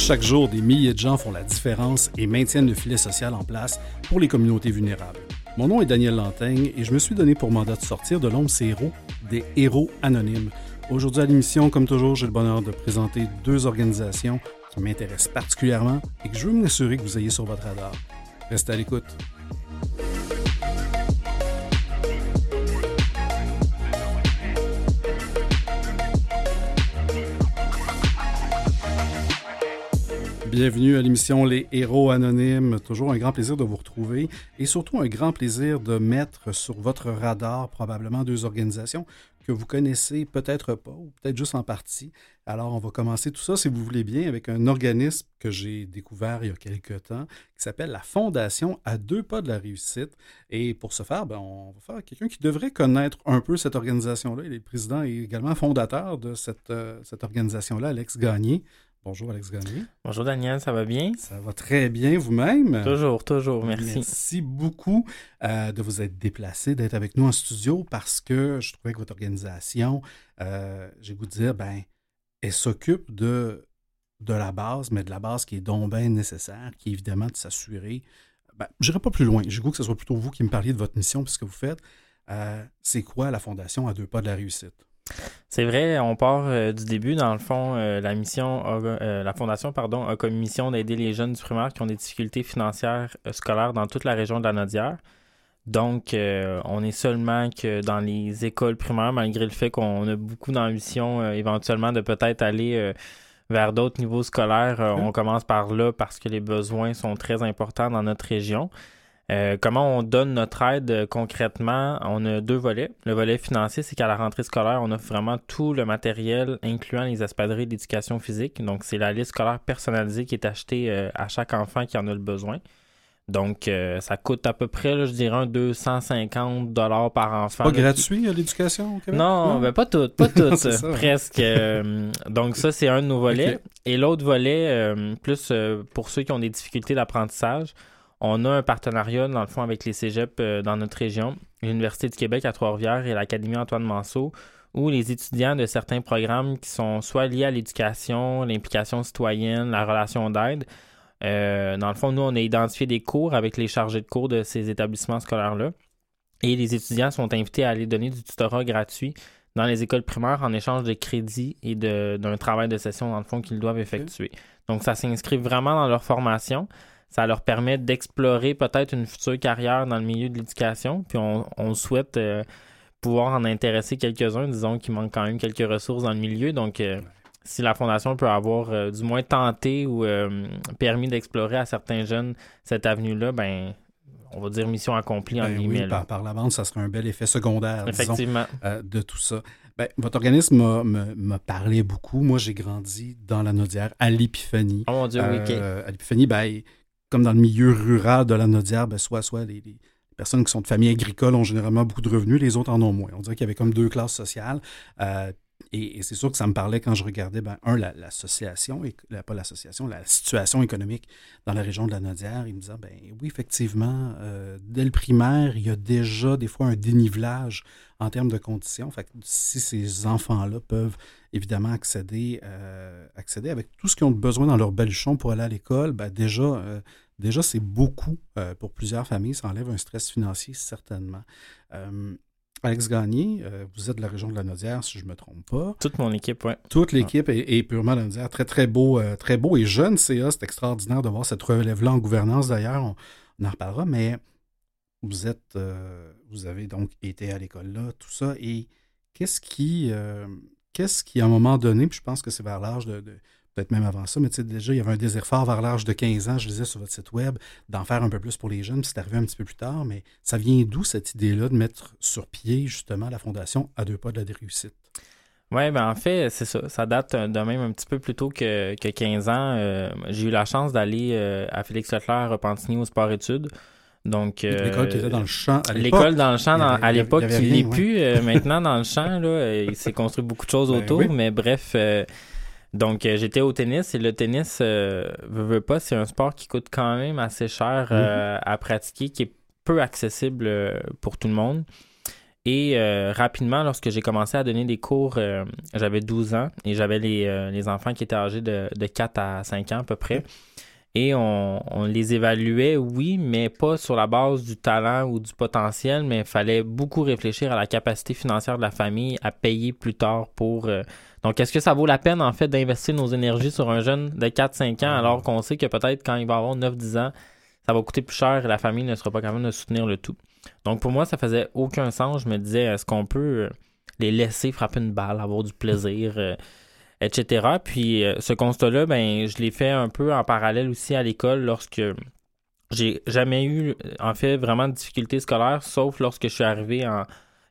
Chaque jour, des milliers de gens font la différence et maintiennent le filet social en place pour les communautés vulnérables. Mon nom est Daniel Lantaigne et je me suis donné pour mandat de sortir de l'ombre ces héros, des héros anonymes. Aujourd'hui à l'émission, comme toujours, j'ai le bonheur de présenter deux organisations qui m'intéressent particulièrement et que je veux m'assurer que vous ayez sur votre radar. Restez à l'écoute. Bienvenue à l'émission Les Héros Anonymes. Toujours un grand plaisir de vous retrouver et surtout un grand plaisir de mettre sur votre radar probablement deux organisations que vous connaissez peut-être pas ou peut-être juste en partie. Alors, on va commencer tout ça, si vous voulez bien, avec un organisme que j'ai découvert il y a quelques temps qui s'appelle la Fondation à deux pas de la réussite. Et pour ce faire, ben, on va faire quelqu'un qui devrait connaître un peu cette organisation-là. Il est président et également fondateur de cette, euh, cette organisation-là, Alex Gagné. Bonjour Alex Gagné. Bonjour Daniel, ça va bien? Ça va très bien vous-même? Toujours, toujours, merci. Merci beaucoup euh, de vous être déplacé, d'être avec nous en studio parce que je trouvais que votre organisation, euh, j'ai goût de dire, ben, elle s'occupe de, de la base, mais de la base qui est donc bien nécessaire, qui est évidemment de s'assurer. Ben, je n'irai pas plus loin. J'ai goût que ce soit plutôt vous qui me parliez de votre mission, puisque vous faites. Euh, c'est quoi la Fondation à deux pas de la réussite? C'est vrai, on part euh, du début. Dans le fond, euh, la mission, euh, la fondation, pardon, a comme mission d'aider les jeunes du primaire qui ont des difficultés financières scolaires dans toute la région de la Nodière. Donc, on est seulement que dans les écoles primaires, malgré le fait qu'on a beaucoup d'ambition éventuellement de peut-être aller vers d'autres niveaux scolaires. On commence par là parce que les besoins sont très importants dans notre région. Euh, comment on donne notre aide euh, concrètement? On a deux volets. Le volet financier, c'est qu'à la rentrée scolaire, on offre vraiment tout le matériel, incluant les espadrilles d'éducation physique. Donc, c'est la liste scolaire personnalisée qui est achetée euh, à chaque enfant qui en a le besoin. Donc, ça coûte à peu près, je dirais, 250 dollars par enfant. Pas gratuit l'éducation au Québec? Non, Ben, pas tout, pas tout, presque. donc, ça, c'est un de nos volets. Et l'autre volet, plus pour ceux qui ont des difficultés d'apprentissage, on a un partenariat, dans le fond, avec les cégeps euh, dans notre région, l'Université du Québec à Trois-Rivières et l'Académie Antoine Manceau, où les étudiants de certains programmes qui sont soit liés à l'éducation, l'implication citoyenne, la relation d'aide, euh, dans le fond, nous, on a identifié des cours avec les chargés de cours de ces établissements scolaires-là. Et les étudiants sont invités à aller donner du tutorat gratuit dans les écoles primaires en échange de crédits et d'un travail de session, dans le fond, qu'ils doivent effectuer. Donc, ça s'inscrit vraiment dans leur formation ça leur permet d'explorer peut-être une future carrière dans le milieu de l'éducation. Puis on, souhaite euh, pouvoir en intéresser quelques-uns, disons qu'il manque quand même quelques ressources dans le milieu. Donc, euh, si la Fondation peut avoir euh, du moins tenté ou permis d'explorer à certains jeunes cette avenue-là, ben on va dire mission accomplie en ben oui, par, par, la vente, ça serait un bel effet secondaire Effectivement. de tout ça. Ben, votre organisme m'a parlé beaucoup. Moi, j'ai grandi dans la Nodière à l'Épiphanie. Oh mon Dieu, oui. À l'Épiphanie, ben, comme dans le milieu rural de la Nodière, ben, soit, soit les, personnes qui sont de famille agricole ont généralement beaucoup de revenus, les autres en ont moins. On dirait qu'il y avait comme deux classes sociales. Euh, et, c'est sûr que ça me parlait quand je regardais, ben, un, l'association, et pas l'association, la situation économique dans la région de la Nodière. Il me disait, ben oui, effectivement, euh, dès le primaire, il y a déjà des fois un dénivelage en termes de conditions. Fait si ces enfants-là peuvent évidemment accéder, euh, accéder avec tout ce qu'ils ont besoin dans leur baluchon pour aller à l'école, ben déjà, euh, déjà c'est beaucoup pour plusieurs familles. Ça enlève un stress financier, certainement. Alex Gagné, euh, vous êtes de la région de la Nodière, si je ne me trompe pas. Toute mon équipe, oui. Toute l'équipe est, purement de la Nodière. Très, très beau, euh, très beau et jeune CA. C'est extraordinaire de voir cette relève-là en gouvernance, d'ailleurs. On, en reparlera, mais vous êtes, euh, vous avez donc été à l'école là, tout ça. Et qu'est-ce qui, qu'est-ce qui, à un moment donné, puis je pense que c'est vers l'âge de peut-être même avant ça, mais tu sais, déjà, il y avait un désir fort vers l'âge de 15 ans, je disais sur votre site web, d'en faire un peu plus pour les jeunes, c'est arrivé un petit peu plus tard, mais ça vient d'où cette idée-là de mettre sur pied justement la fondation à deux pas de la réussite? Oui, ben en fait, c'est ça. Ça date de même un petit peu plus tôt que, que 15 ans. Euh, j'ai eu la chance d'aller euh, à Félix Leclerc à Repentigny au sport-études. Donc, euh, l'école qui était dans le champ à l'époque. L'école dans le champ à l'époque qui n'est plus maintenant dans le champ. Là, il s'est construit beaucoup de choses ben autour, mais bref, donc, euh, j'étais au tennis et le tennis, euh, veut, pas, c'est un sport qui coûte quand même assez cher euh, à pratiquer, qui est peu accessible pour tout le monde. Et rapidement, lorsque j'ai commencé à donner des cours, j'avais 12 ans et j'avais les, les, enfants qui étaient âgés de, de 4 à 5 ans à peu près et on, les évaluait, oui, mais pas sur la base du talent ou du potentiel, mais il fallait beaucoup réfléchir à la capacité financière de la famille à payer plus tard pour... Euh, donc, est-ce que ça vaut la peine, en fait, d'investir nos énergies sur un jeune de 4-5 ans alors qu'on sait que peut-être quand il va avoir 9-10 ans, ça va coûter plus cher et la famille ne sera pas capable de soutenir le tout. Donc, pour moi, ça faisait aucun sens. Je me disais, est-ce qu'on peut euh, les laisser frapper une balle, avoir du plaisir euh, etc. Puis euh, ce constat-là, ben, je l'ai fait un peu en parallèle aussi à l'école lorsque j'ai jamais eu, en fait, vraiment de difficultés scolaires, sauf lorsque je suis arrivé en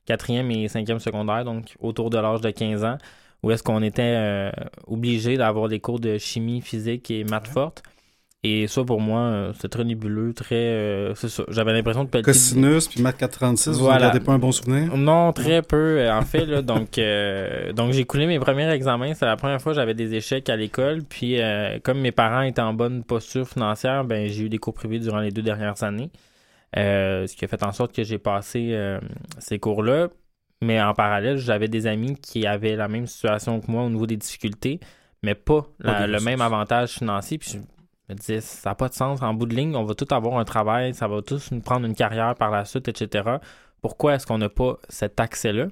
quatrième et cinquième secondaire, donc autour de l'âge de 15 ans, où est-ce qu'on était euh, obligé d'avoir des cours de chimie, physique et maths fortes. Et ça, pour moi, euh, c'est très nébuleux, très. Euh, c'est ça. J'avais l'impression de Cosinus, puis Math 436, vous n'avez pas un bon souvenir? Non, très peu, euh, en fait. Là, donc, donc j'ai coulé mes premiers examens. C'est la première fois que j'avais des échecs à l'école. Puis, comme mes parents étaient en bonne posture financière, ben j'ai eu des cours privés durant les deux dernières années. ce qui a fait en sorte que j'ai passé ces cours-là. Mais en parallèle, j'avais des amis qui avaient la même situation que moi au niveau des difficultés, mais pas, le même avantage financier. Puis me disais, ça n'a pas de sens. En bout de ligne, on va tous avoir un travail, ça va tous nous prendre une carrière par la suite, etc. Pourquoi est-ce qu'on n'a pas cet accès-là?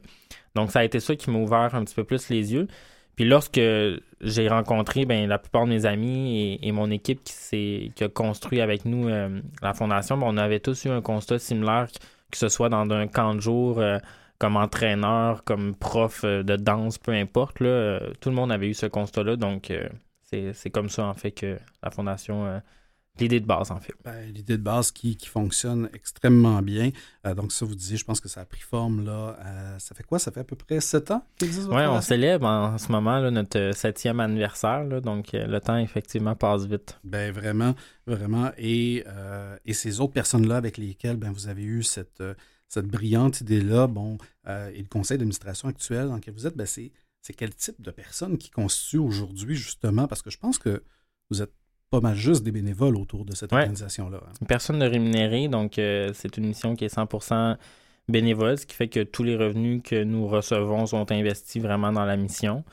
Donc, ça a été ça qui m'a ouvert un petit peu plus les yeux. Puis lorsque j'ai rencontré ben, la plupart de mes amis et, mon équipe qui, qui a construit avec nous euh, la fondation, ben, on avait tous eu un constat similaire, que ce soit dans un camp de jour, euh, comme entraîneur, comme prof euh, de danse, peu importe. Là, tout le monde avait eu ce constat-là. Donc, c'est comme ça, en fait, que la Fondation. Euh, l'idée de base, en fait. Ben, l'idée de base qui, qui, fonctionne extrêmement bien. Euh, donc, ça, vous disiez, je pense que ça a pris forme, là. Euh, ça fait quoi? Ça fait à peu près sept ans? Oui, on célèbre en, ce moment là, notre septième anniversaire. Là, donc, le temps, effectivement, passe vite. Ben vraiment, vraiment. Et, et ces autres personnes-là avec lesquelles ben, vous avez eu cette, cette brillante idée-là, bon, et le conseil d'administration actuel dans lequel vous êtes, ben, c'est c'est quel type de personnes qui constituent aujourd'hui, justement, parce que je pense que vous êtes pas mal juste des bénévoles autour de cette organisation-là. Hein. Personne ne rémunérée, donc euh, c'est une mission qui est 100% bénévole, ce qui fait que tous les revenus que nous recevons sont investis vraiment dans la mission.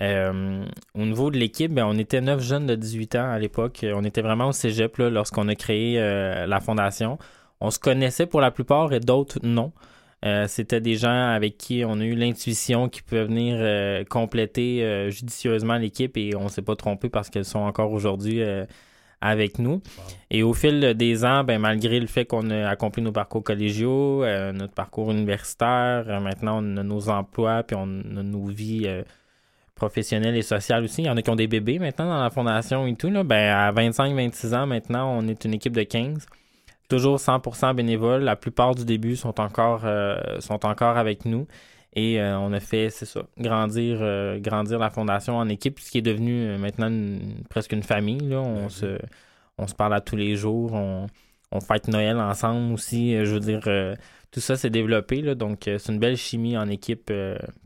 Euh, au niveau de l'équipe, ben, on était neuf jeunes de 18 ans à l'époque. On était vraiment au cégep lorsqu'on a créé euh, la fondation. On se connaissait pour la plupart et d'autres non. Euh, c'était des gens avec qui on a eu l'intuition qui pouvaient venir euh, compléter euh, judicieusement l'équipe et on ne s'est pas trompé parce qu'elles sont encore aujourd'hui avec nous. Et au fil des ans, ben, malgré le fait qu'on a accompli nos parcours collégiaux, notre parcours universitaire, maintenant on a nos emplois, puis on a nos vies professionnelles et sociales aussi. Il y en a qui ont des bébés maintenant dans la fondation et tout. Là. Ben, à 25-26 ans maintenant, on est une équipe de 15 toujours 100% bénévoles. La plupart du début sont encore, euh, sont encore avec nous. Et euh, on a fait, c'est ça, grandir, euh, grandir la fondation en équipe, ce qui est devenu maintenant presque une famille. Là. On, ben se, on se parle à tous les jours, on, on fête Noël ensemble aussi. Je veux dire, tout ça s'est développé. Là, donc, c'est une belle chimie en équipe.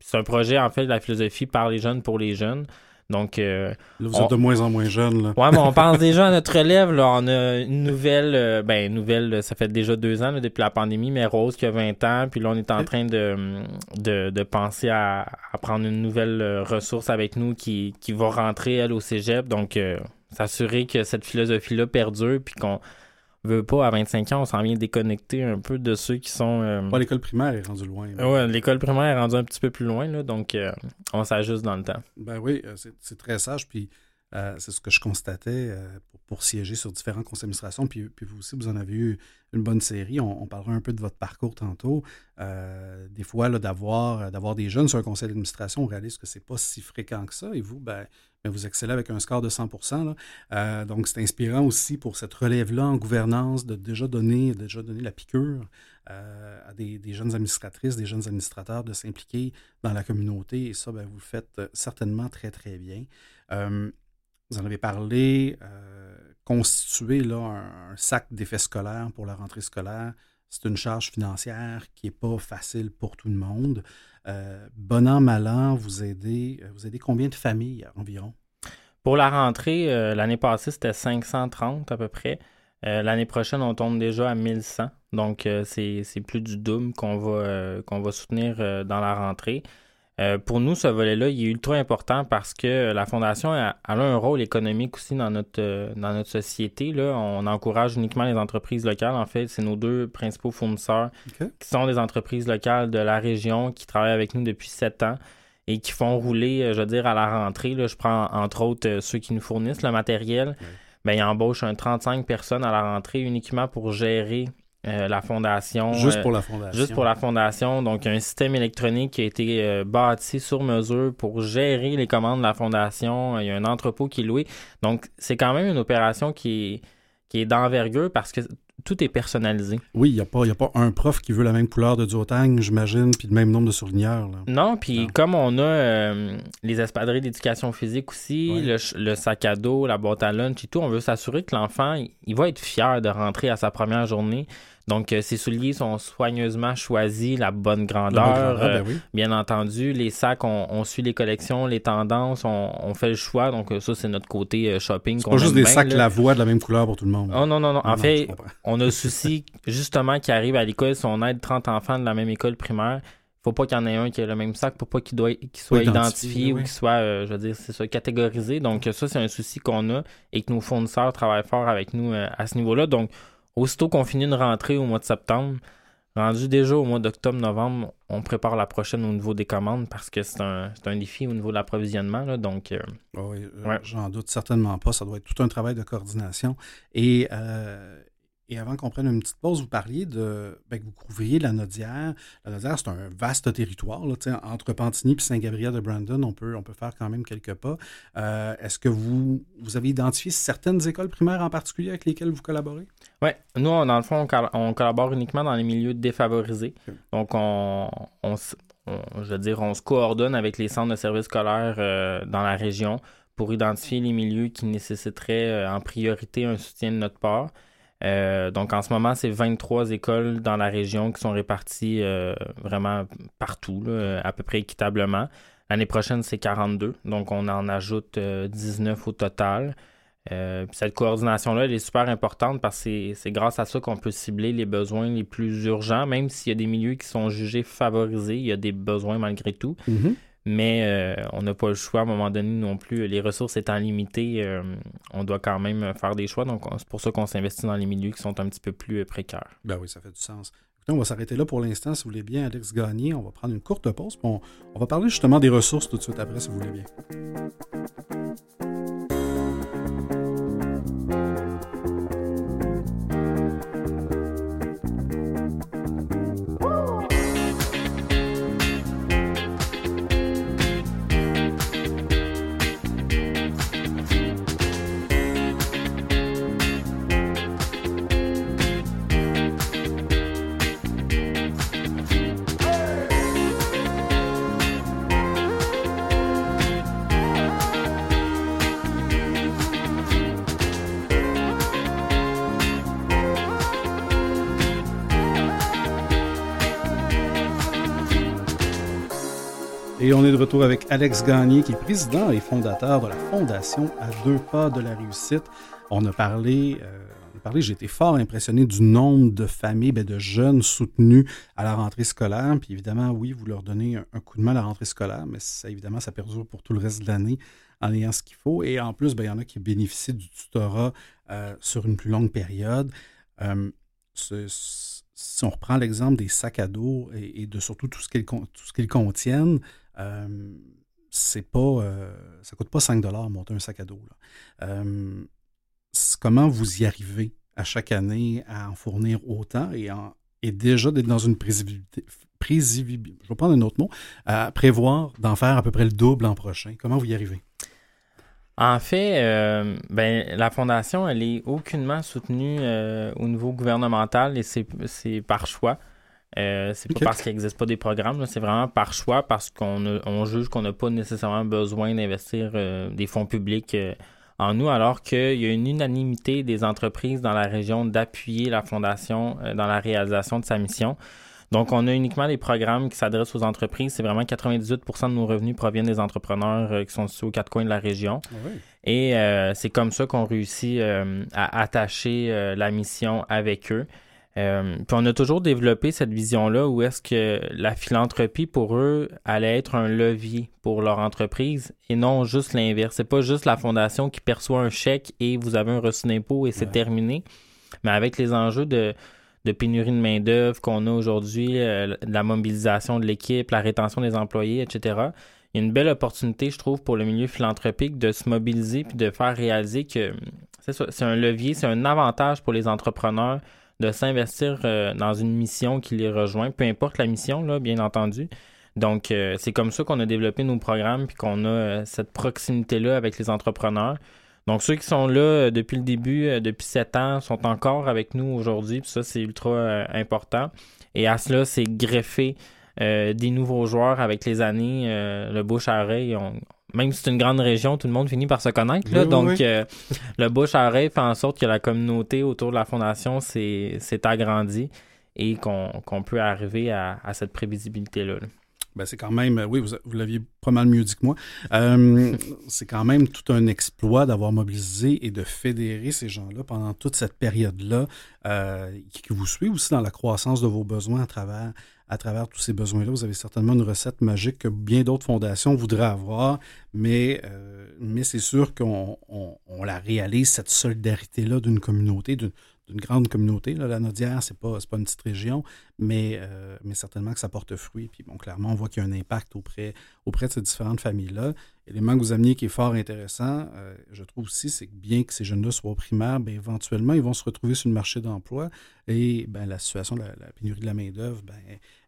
c'est un projet, en fait, de la philosophie par les jeunes pour les jeunes. Donc, euh, vous êtes de moins en moins jeune. Là. Ouais, mais on pense déjà à notre élève. Là. On a une nouvelle, euh, ben, nouvelle, ça fait déjà deux ans depuis la pandémie, mais Rose qui a 20 ans. Puis là, on est en train de, de, penser à, prendre une nouvelle euh, ressource avec nous qui, qui va rentrer, elle, au cégep. Donc, s'assurer que cette philosophie-là perdure, puis qu'on veut pas, à 25 ans, on s'en vient déconnecter un peu de ceux qui sont. Euh... l'école primaire est rendue loin. Oui, l'école primaire est rendue un petit peu plus loin, là, donc euh, on s'ajuste dans le temps. Ben oui, euh, c'est très sage. Puis c'est ce que je constatais pour, siéger sur différents conseils d'administration. Puis, puis vous aussi, vous en avez eu une bonne série. On, parlera un peu de votre parcours tantôt. des fois, d'avoir d'avoir des jeunes sur un conseil d'administration, on réalise que c'est pas si fréquent que ça. Et vous, ben, vous excellez avec un score de 100 euh, Donc, c'est inspirant aussi pour cette relève-là en gouvernance de déjà donner, déjà donner la piqûre euh, à des, jeunes administratrices, des jeunes administrateurs de s'impliquer dans la communauté. Et ça, ben, vous le faites euh, certainement très, très bien. vous en avez parlé, constituer là, un, sac d'effets scolaires pour la rentrée scolaire, c'est une charge financière qui n'est pas facile pour tout le monde. Euh, bon an, mal an, vous aidez, euh, vous aidez combien de familles environ? Pour la rentrée, euh, l'année passée, c'était 530 à peu près. L'année prochaine, on tombe déjà à 1100. Donc, c'est plus du va, qu'on va soutenir dans la rentrée. Euh, pour nous, ce volet-là, il est ultra important parce que la Fondation a, un rôle économique aussi dans notre, euh, dans notre société. Là. On encourage uniquement les entreprises locales. En fait, c'est nos deux principaux fournisseurs qui sont des entreprises locales de la région qui travaillent avec nous depuis sept ans et qui font rouler, euh, je veux dire, à la rentrée. Là, je prends entre autres ceux qui nous fournissent le matériel. Ben, ils embauchent un 35 personnes à la rentrée uniquement pour gérer euh, la fondation. Juste euh, pour la fondation. Juste pour la fondation. Donc, un système électronique qui a été euh, bâti sur mesure pour gérer les commandes de la fondation. Il y a un entrepôt qui est loué. Donc, c'est quand même une opération qui est, qui est d'envergure parce que tout est personnalisé. Oui, il n'y a, pas, a pas un prof qui veut la même couleur de duotang, j'imagine, puis le même nombre de souligneurs. Non, puis comme on a les espadrilles d'éducation physique aussi, le, sac à dos, la boîte à lunch et tout, on veut s'assurer que l'enfant, il va être fier de rentrer à sa première journée. Donc, euh, ces souliers sont soigneusement choisis, la bonne grandeur. Ben euh, bien entendu, les sacs, on, suit les collections, les tendances, on, fait le choix. Donc, euh, ça, c'est notre côté shopping. C'est pas juste des sacs la voix de la même couleur pour tout le monde. Oh, non, non, non. En fait, on a le souci, justement, qui arrive à l'école, si on aide 30 enfants de la même école primaire, faut pas qu'il y en ait un qui ait le même sac pour pas qu'il soit identifié ou qu'il soit je veux dire c'est ça catégorisé donc ça c'est un souci qu'on a et que nos fournisseurs travaillent fort avec nous à ce niveau-là donc Aussitôt qu'on finit une rentrée au mois de septembre, rendu déjà au mois d'octobre-novembre, on prépare la prochaine au niveau des commandes parce que c'est un, défi au niveau de l'approvisionnement. Donc, euh, ah oui, euh, j'en doute certainement pas. Ça doit être tout un travail de coordination. Et euh, et avant qu'on prenne une petite pause, vous parliez de ben, que vous couvriez la Nodière. La Nodière, c'est un vaste territoire. Là, entre Pantigny et Saint-Gabriel de Brandon, on peut, on peut faire quand même quelques pas. Euh, est-ce que vous, vous avez identifié certaines écoles primaires en particulier avec lesquelles vous collaborez? Oui. Nous, dans le fond, on, collabore uniquement dans les milieux défavorisés. Donc, on, je veux dire, on se coordonne avec les centres de services scolaires euh, dans la région pour identifier les milieux qui nécessiteraient euh, en priorité un soutien de notre part. Euh, donc en ce moment, c'est 23 écoles dans la région qui sont réparties vraiment partout, à peu près équitablement. L'année prochaine, c'est 42, donc on en ajoute 19 euh, au total. Cette coordination-là, elle est super importante parce que c'est grâce à ça qu'on peut cibler les besoins les plus urgents, même s'il y a des milieux qui sont jugés favorisés, il y a des besoins malgré tout. Mm-hmm mais euh, on n'a pas le choix à un moment donné non plus. Les ressources étant limitées, euh, on doit quand même faire des choix. Donc, c'est pour ça qu'on s'investit dans les milieux qui sont un petit peu plus euh, précaires. Ben oui, ça fait du sens. on va s'arrêter là pour l'instant, si vous voulez bien, Alex Gagné. On va prendre une courte pause. On, on va parler justement des ressources tout de suite après, si vous voulez bien. Et on est de retour avec Alex Gagné, qui est président et fondateur de la Fondation à deux pas de la réussite. On a parlé, euh, parlé j'ai été fort impressionné du nombre de familles, ben, de jeunes soutenus à la rentrée scolaire. Puis évidemment, oui, vous leur donnez un, coup de main à la rentrée scolaire, mais ça, évidemment, ça perdure pour tout le reste de l'année en ayant ce qu'il faut. Et en plus, ben, il y en a qui bénéficient du tutorat euh, sur une plus longue période. Euh, si on reprend l'exemple des sacs à dos et, de surtout tout ce qu'ils contiennent, euh, c'est pas, euh, ça coûte pas 5 dollars monter un sac à dos. Euh, comment vous y arrivez à chaque année à en fournir autant et, et déjà d'être dans une prévisibilité, je vais prendre un autre mot, à prévoir d'en faire à peu près le double l'an prochain? Comment vous y arrivez? En fait, ben, la fondation, elle est aucunement soutenue au niveau gouvernemental et c'est par choix. Euh, c'est pas parce qu'il n'existe pas des programmes, c'est vraiment par choix, parce qu'on juge qu'on n'a pas nécessairement besoin d'investir euh, des fonds publics euh, en nous, alors qu'il y a une unanimité des entreprises dans la région d'appuyer la Fondation dans la réalisation de sa mission. Donc, on a uniquement des programmes qui s'adressent aux entreprises. C'est vraiment 98% de nos revenus proviennent des entrepreneurs qui sont situés aux quatre coins de la région. Ah Et c'est comme ça qu'on réussit à attacher la mission avec eux. Puis on a toujours développé cette vision-là où est-ce que la philanthropie pour eux allait être un levier pour leur entreprise et non juste l'inverse. C'est pas juste la fondation qui perçoit un chèque et vous avez un reçu d'impôt et c'est terminé. Mais avec les enjeux de, pénurie de main-d'œuvre qu'on a aujourd'hui, euh, la mobilisation de l'équipe, la rétention des employés, etc., il y a une belle opportunité, je trouve, pour le milieu philanthropique de se mobiliser puis de faire réaliser que c'est un levier, c'est un avantage pour les entrepreneurs de s'investir euh, dans une mission qui les rejoint, peu importe la mission, là, bien entendu. Donc, euh, c'est comme ça qu'on a développé nos programmes puis qu'on a cette proximité-là avec les entrepreneurs. Donc, ceux qui sont là euh, depuis le début, euh, depuis sept ans, sont encore avec nous aujourd'hui. Puis ça, c'est ultra euh, important. Et à cela, c'est greffé des nouveaux joueurs avec les années. le Bush à même si c'est une grande région, tout le monde finit par se connaître. donc, le Bush à fait en sorte que la communauté autour de la fondation s'est agrandie et qu'on peut arriver à, cette prévisibilité-là. là ben, c'est quand même, oui, vous, l'aviez pas mal mieux dit que moi. Euh, c'est quand même tout un exploit d'avoir mobilisé et de fédérer ces gens-là pendant toute cette période-là, euh, qui vous suit aussi dans la croissance de vos besoins à travers, à travers tous ces besoins-là. Vous avez certainement une recette magique que bien d'autres fondations voudraient avoir, mais, euh, c'est sûr qu'on on, la réalise, cette solidarité-là d'une communauté, d'une grande communauté. La Nodière, ce n'est pas, une petite région, mais, euh, mais certainement que ça porte fruit. Puis bon, clairement, on voit qu'il y a un impact auprès, auprès de ces différentes familles-là. L'élément que vous ameniez qui est fort intéressant, euh, je trouve aussi, c'est que bien que ces jeunes-là soient au primaire, bien, éventuellement, ils vont se retrouver sur le marché d'emploi et ben, la situation de la, pénurie de la main-d'œuvre, ben,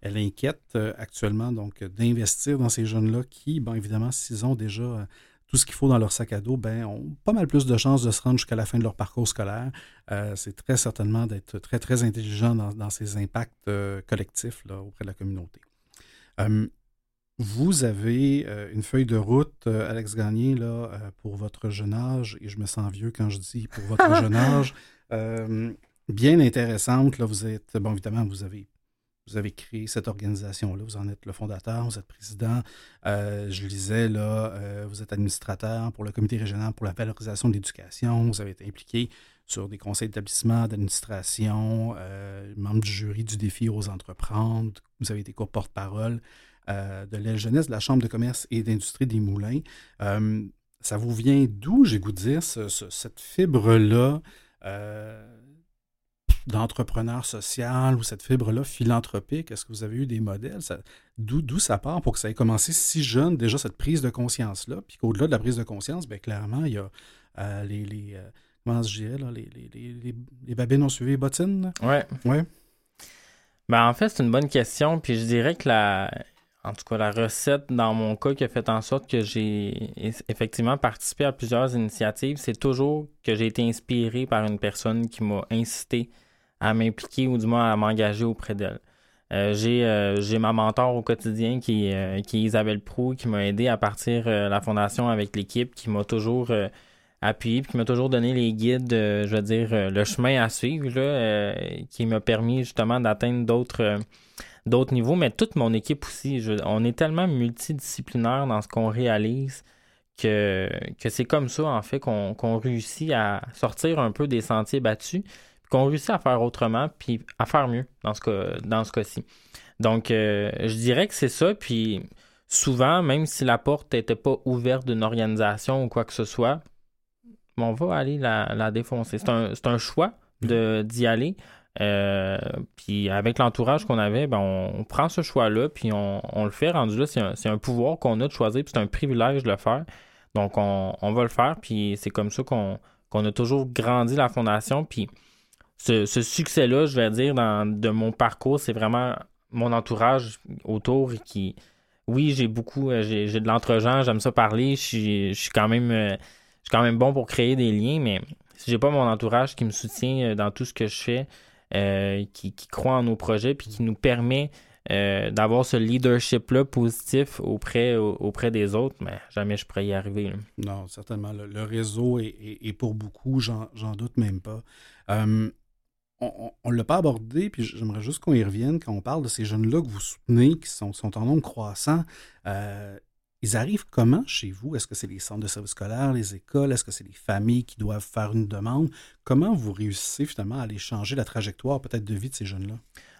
elle inquiète euh, actuellement. Donc, d'investir dans ces jeunes-là qui, bon, évidemment, s'ils ont déjà tout ce qu'il faut dans leur sac à dos, ben, ont pas mal plus de chances de se rendre jusqu'à la fin de leur parcours scolaire. Euh, c'est très certainement d'être très, très intelligent dans, ces impacts euh, collectifs là, auprès de la communauté. Euh, vous avez une feuille de route, Alex Gagné, là, pour votre jeune âge, et je me sens vieux quand je dis pour votre jeune âge, bien intéressante. Là, vous êtes, bon, évidemment, vous avez vous avez créé cette organisation-là, vous en êtes le fondateur, vous êtes président. Euh, je lisais, là, euh, vous êtes administrateur pour le comité régional pour la valorisation de l'éducation. Vous avez été impliqué sur des conseils d'établissement, d'administration, euh, membre du jury du défi aux entreprendre. Vous avez été co-porte-parole de l'aile jeunesse de la Chambre de commerce et d'industrie des moulins. ça vous vient d'où, j'ai goût de dire, cette fibre-là d'entrepreneur social ou cette fibre-là philanthropique? Est-ce que vous avez eu des modèles? D'où ça part pour que ça ait commencé si jeune, déjà cette prise de conscience-là? Puis qu'au-delà de la prise de conscience, bien, clairement, il y a euh, les, les euh, comment je dirais, là, les, les, les, babines ont suivi les bottines? Ouais. Ouais. Ben, en fait, c'est une bonne question. Puis je dirais que la, en tout cas, la recette, dans mon cas, qui a fait en sorte que j'ai effectivement participé à plusieurs initiatives, c'est toujours que j'ai été inspiré par une personne qui m'a incité à m'impliquer ou du moins à m'engager auprès d'elle. Euh, euh, j'ai, ma mentor au quotidien qui, euh, qui est Isabelle Prou, qui m'a aidé à partir la fondation avec l'équipe, qui m'a toujours appuyé, qui m'a toujours donné les guides, je veux dire, le chemin à suivre, là, qui m'a permis justement d'atteindre d'autres d'autres niveaux, mais toute mon équipe aussi. on est tellement multidisciplinaire dans ce qu'on réalise que, que c'est comme ça, en fait, qu'on, réussit à sortir un peu des sentiers battus qu'on réussit à faire autrement, puis à faire mieux dans ce, cas-ci. Donc, euh, je dirais que c'est ça, puis souvent, même si la porte n'était pas ouverte d'une organisation ou quoi que ce soit, on va aller la, défoncer. C'est un, choix d'y aller. Euh, puis avec l'entourage qu'on avait, ben on, prend ce choix-là, puis on, le fait. Rendu là, c'est un, pouvoir qu'on a de choisir, puis c'est un privilège de le faire. Donc, on, va le faire, puis c'est comme ça qu'on a toujours grandi la fondation. Puis ce, succès-là, je vais dire, dans, de mon parcours, c'est vraiment mon entourage autour qui. Oui, j'ai beaucoup, euh, j'ai, de l'entre-gens, j'aime ça parler, je suis, je suis quand même euh, je suis quand même bon pour créer des liens, mais si j'ai pas mon entourage qui me soutient dans tout ce que je fais, qui, croit en nos projets, puis qui nous permet d'avoir ce leadership-là positif auprès, auprès des autres, mais jamais je pourrais y arriver. Non, certainement. Le, réseau est, pour beaucoup, j'en, doute même pas. on ne l'a pas abordé, puis j'aimerais juste qu'on y revienne quand on parle de ces jeunes-là que vous soutenez, qui sont, sont en nombre croissant. Euh, ils arrivent comment chez vous? Est-ce que c'est les centres de services scolaires, les écoles? Est-ce que c'est les familles qui doivent faire une demande? Comment vous réussissez finalement à aller changer la trajectoire peut-être de vie de ces jeunes-là?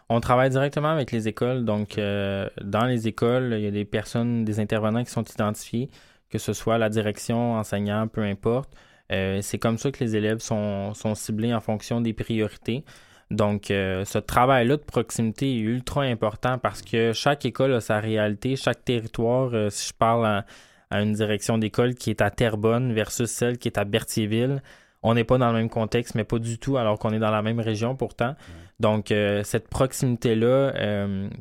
On travaille directement avec les écoles. Donc, euh, dans les écoles, il y a des personnes, des intervenants qui sont identifiés, que ce soit la direction, enseignant, peu importe. Euh, c'est comme ça que les élèves sont, sont, ciblés en fonction des priorités. Donc, euh, ce travail-là de proximité est ultra important parce que chaque école a sa réalité, chaque territoire, euh, si je parle à, une direction d'école qui est à Terrebonne versus celle qui est à Berthierville, on n'est pas dans le même contexte, mais pas du tout, alors qu'on est dans la même région pourtant. Donc, cette proximité-là,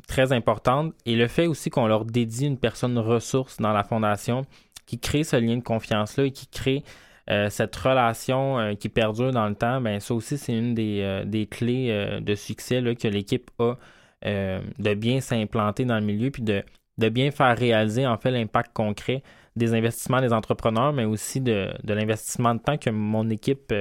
très importante. Et le fait aussi qu'on leur dédie une personne ressource dans la fondation qui crée ce lien de confiance-là et qui crée euh, cette relation euh, qui perdure dans le temps, ben ça aussi, c'est une des, euh, clés de succès là, que l'équipe a de bien s'implanter dans le milieu puis de, bien faire réaliser en fait l'impact concret des investissements des entrepreneurs, mais aussi de, l'investissement de temps que mon équipe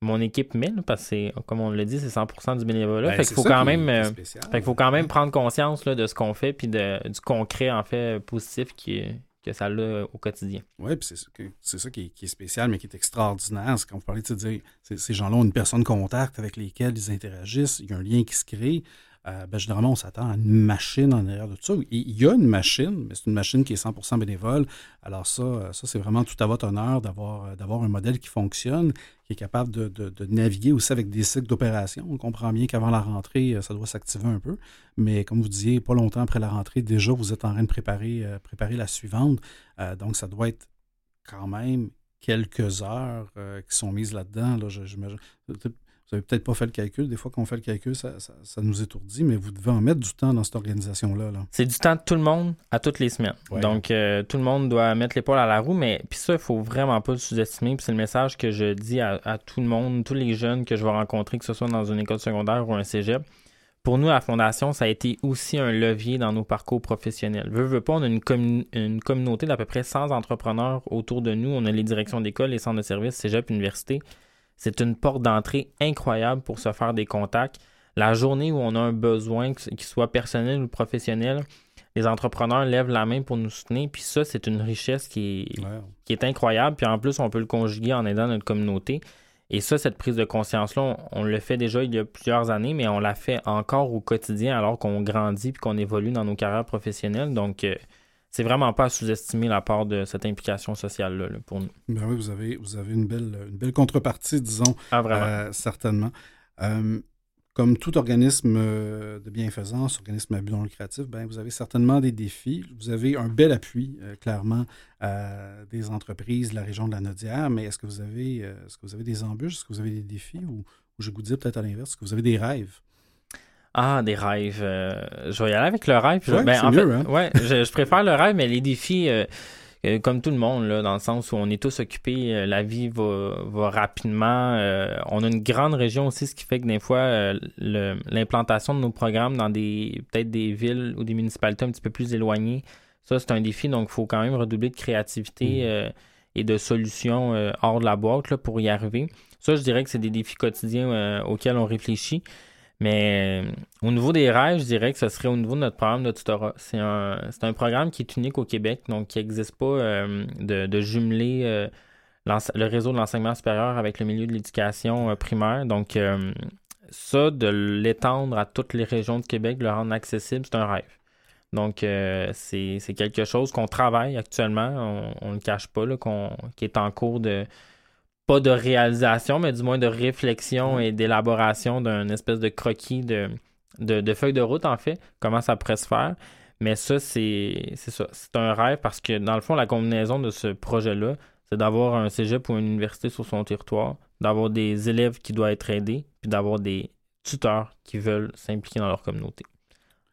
mon équipe met, parce que comme on l'a dit, c'est 100% du bénévolat. Ben, fait qu'il faut quand même faut quand même prendre conscience de ce qu'on fait puis de, du concret en fait positif qui est que ça au quotidien. Oui, puis c'est ça qui est, spécial, mais qui est extraordinaire. C'est quand vous parlez de dire ces gens-là ont une personne contact avec lesquels ils interagissent, il y a un lien qui se crée. Euh, ben, généralement, on s'attend à une machine en arrière de tout ça. Il y a une machine, mais c'est une machine qui est 100% bénévole. Alors ça, euh, ça c'est vraiment tout à votre honneur d'avoir, euh, d'avoir un modèle qui fonctionne, qui est capable de, naviguer aussi avec des cycles d'opération. On comprend bien qu'avant la rentrée, ça doit s'activer un peu. Mais comme vous disiez, pas longtemps après la rentrée, déjà, vous êtes en train de préparer, préparer la suivante. donc, ça doit être quand même quelques heures qui sont mises là-dedans. Là, vous n'avez peut-être pas fait le calcul. Des fois, quand on fait le calcul, ça, nous étourdit, mais vous devez en mettre du temps dans cette organisation-là. c'est du temps de tout le monde à toutes les semaines. Donc, euh, tout le monde doit mettre l'épaule à la roue, mais puis ça, il faut vraiment pas le sous-estimer. Puis c'est le message que je dis à, tout le monde, tous les jeunes que je vais rencontrer, que ce soit dans une école secondaire ou un cégep. Pour nous, la Fondation, ça a été aussi un levier dans nos parcours professionnels. Veux, veux pas, on a une, une communauté d'à peu près 100 entrepreneurs autour de nous. On a les directions d'école, les centres de services, cégep, université. C'est une porte d'entrée incroyable pour se faire des contacts. La journée où on a un besoin, qu'il soit personnel ou professionnel, les entrepreneurs lèvent la main pour nous soutenir. Puis ça, c'est une richesse qui est, qui est incroyable. Puis en plus, on peut le conjuguer en aidant notre communauté. Et ça, cette prise de conscience-là, on, le fait déjà il y a plusieurs années, mais on la fait encore au quotidien alors qu'on grandit puis qu'on évolue dans nos carrières professionnelles. Donc, euh, c'est vraiment pas à sous-estimer la part de cette implication sociale-là pour nous. Ben oui, vous avez, vous avez une, belle, une belle contrepartie, disons. Ah, vraiment? Euh, certainement. Euh, comme tout organisme euh, de bienfaisance, organisme à but non lucratif, ben, vous avez certainement des défis. Vous avez un bel appui, clairement, des entreprises de la région de la Nodière, mais est-ce que vous avez, est-ce que vous avez des embûches? Est-ce que vous avez des défis? Ou, ou je vous dis peut-être à l'inverse, est-ce que vous avez des rêves? Ah, des rêves. Euh, je vais y aller avec le rêve. Ouais, ben, en mieux, hein? ouais, je, préfère le rêve, mais les défis, euh, euh, comme tout le monde, là, dans le sens où on est tous occupés, la vie va, va rapidement. on a une grande région aussi, ce qui fait que des fois, l'implantation de nos programmes dans des peut-être des villes ou des municipalités un petit peu plus éloignées, ça, c'est un défi. Donc, il faut quand même redoubler de créativité mm. et de solutions hors de la boîte là, pour y arriver. Ça, je dirais que c'est des défis quotidiens auxquels on réfléchit. Mais euh, au niveau des rêves, je dirais que ce serait au niveau de notre programme de tutorat. C'est un, un programme qui est unique au Québec, donc qui n'existe pas euh, de, jumeler euh, le réseau de l'enseignement supérieur avec le milieu de l'éducation primaire. Donc, ça, de l'étendre à toutes les régions de Québec, de le rendre accessible, c'est un rêve. Donc, c'est quelque chose qu'on travaille actuellement, on ne le cache pas, là, qui est en cours de, pas de réalisation, mais du moins de réflexion et d'élaboration d'un espèce de croquis de, de, feuille de route, en fait, comment ça pourrait se faire. Mais ça, c'est ça. C'est un rêve parce que, dans le fond, la combinaison de ce projet-là, c'est d'avoir un cégep ou une université sur son territoire, d'avoir des élèves qui doivent être aidés, puis d'avoir des tuteurs qui veulent s'impliquer dans leur communauté.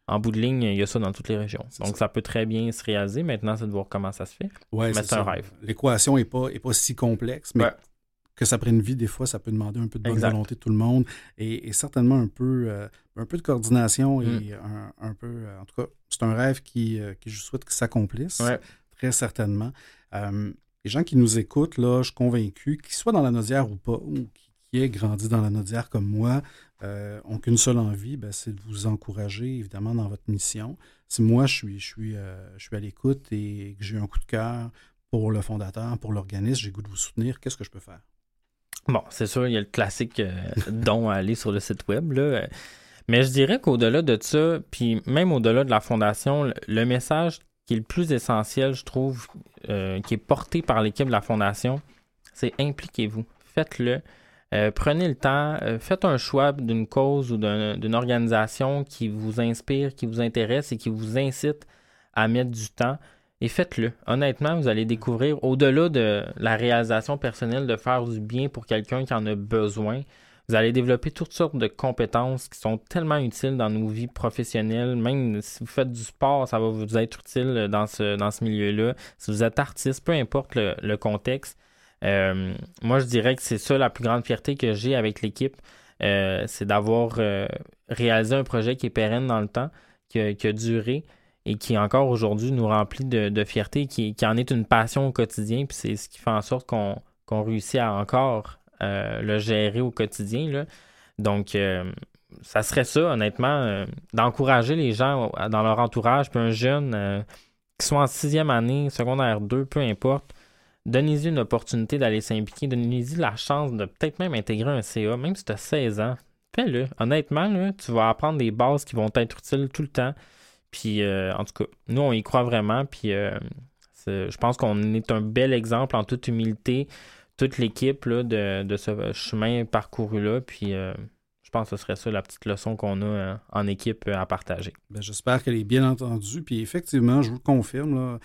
En bout de ligne, il y a ça dans toutes les régions. Donc, ça. peut très bien se réaliser. Maintenant, c'est de voir comment ça se fait. mais c'est un rêve. L'équation n'est pas, est pas si complexe, mais que ça prenne vie, des fois, ça peut demander un peu de bonne volonté de tout le monde et, certainement un peu, euh, un peu de coordination et mm. un, peu. Euh, en tout cas, c'est un rêve qui, euh, qui je souhaite que s'accomplisse, très certainement. les gens qui nous écoutent, là, je suis convaincu, qu'ils soient dans la Nodière ou pas, ou qui aient grandi dans la Nodière comme moi, euh, ont qu'une seule envie, ben, c'est de vous encourager, évidemment, dans votre mission. Si moi, je suis, je suis, je suis à l'écoute et que j'ai un coup de cœur pour le fondateur, pour l'organisme, j'ai goût de vous soutenir, qu'est-ce que je peux faire? Bon, c'est sûr, il y a le classique don à aller sur le site web. Là. Mais je dirais qu'au-delà de ça, puis même au-delà de la fondation, le message qui est le plus essentiel, je trouve, euh, qui est porté par l'équipe de la fondation, c'est impliquez-vous. Faites-le. Euh, prenez le temps, euh, faites un choix d'une cause ou d'une organisation qui vous inspire, qui vous intéresse et qui vous incite à mettre du temps et faites-le. Honnêtement, vous allez découvrir, au-delà de la réalisation personnelle, de faire du bien pour quelqu'un qui en a besoin, vous allez développer toutes sortes de compétences qui sont tellement utiles dans nos vies professionnelles. Même si vous faites du sport, ça va vous être utile dans ce, dans ce milieu-là. Si vous êtes artiste, peu importe le, contexte. Euh, moi, je dirais que c'est ça la plus grande fierté que j'ai avec l'équipe. Euh, c'est d'avoir euh, réalisé un projet qui est pérenne dans le temps, qui a, duré et qui encore aujourd'hui nous remplit de, fierté, qui, qui, en est une passion au quotidien. Puis c'est ce qui fait en sorte qu'on réussit à encore euh, le gérer au quotidien. Là. Donc, euh, ça serait ça, honnêtement, euh, d'encourager les gens dans leur entourage, puis un jeune qui soit en sixième année, secondaire 2, peu importe, donnez-y une opportunité d'aller s'impliquer, donnez-y la chance de peut-être même intégrer un CA, même si tu as 16 ans. Fais-le. Honnêtement, là, tu vas apprendre des bases qui vont être utiles tout le temps. Puis, en tout cas, nous, on y croit vraiment. Puis, je pense qu'on est un bel exemple en toute humilité toute l'équipe de, de, ce chemin parcouru-là. Puis euh, je pense que ce serait ça la petite leçon qu'on a euh, en équipe euh, à partager. Ben, j'espère qu'elle est bien entendue. Puis effectivement, je vous le confirme,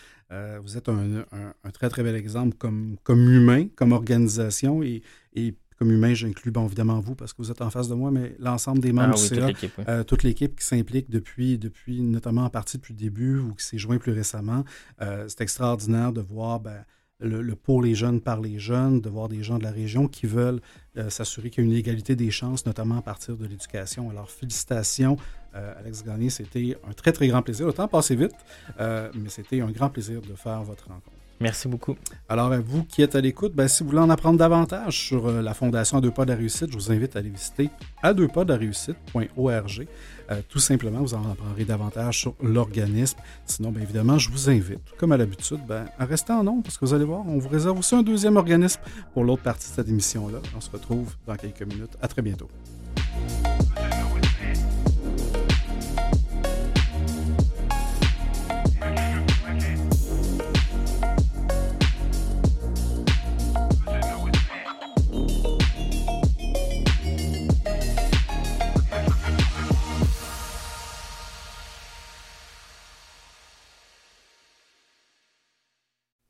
vous êtes un, très, très bel exemple comme, comme humain, comme organisation. Et, et comme humain, j'inclus bon, évidemment vous parce que vous êtes en face de moi, mais l'ensemble des membres ah du toute l'équipe qui s'implique depuis, depuis, notamment en partie depuis le début ou qui s'est joint plus récemment. c'est extraordinaire de voir. Ben, le, pour les jeunes par les jeunes, de voir des gens de la région qui veulent euh, s'assurer qu'il y a une égalité des chances, notamment à partir de l'éducation. Alors, félicitations, euh, Alex Gagné. C'était un très, très grand plaisir. Le temps passé vite, euh, mais c'était un grand plaisir de faire votre rencontre. Merci beaucoup. Alors, vous qui êtes à l'écoute, ben, si vous voulez en apprendre davantage sur la Fondation À deux pas de la réussite, je vous invite à aller visiter à deux pas de la. Euh, tout simplement, vous en apprendrez davantage sur l'organisme. Sinon, bien évidemment, je vous invite, comme à l'habitude, ben, à rester en nombre parce que vous allez voir, on vous réserve aussi un deuxième organisme pour l'autre partie de cette émission-là. On se retrouve dans quelques minutes. À très bientôt.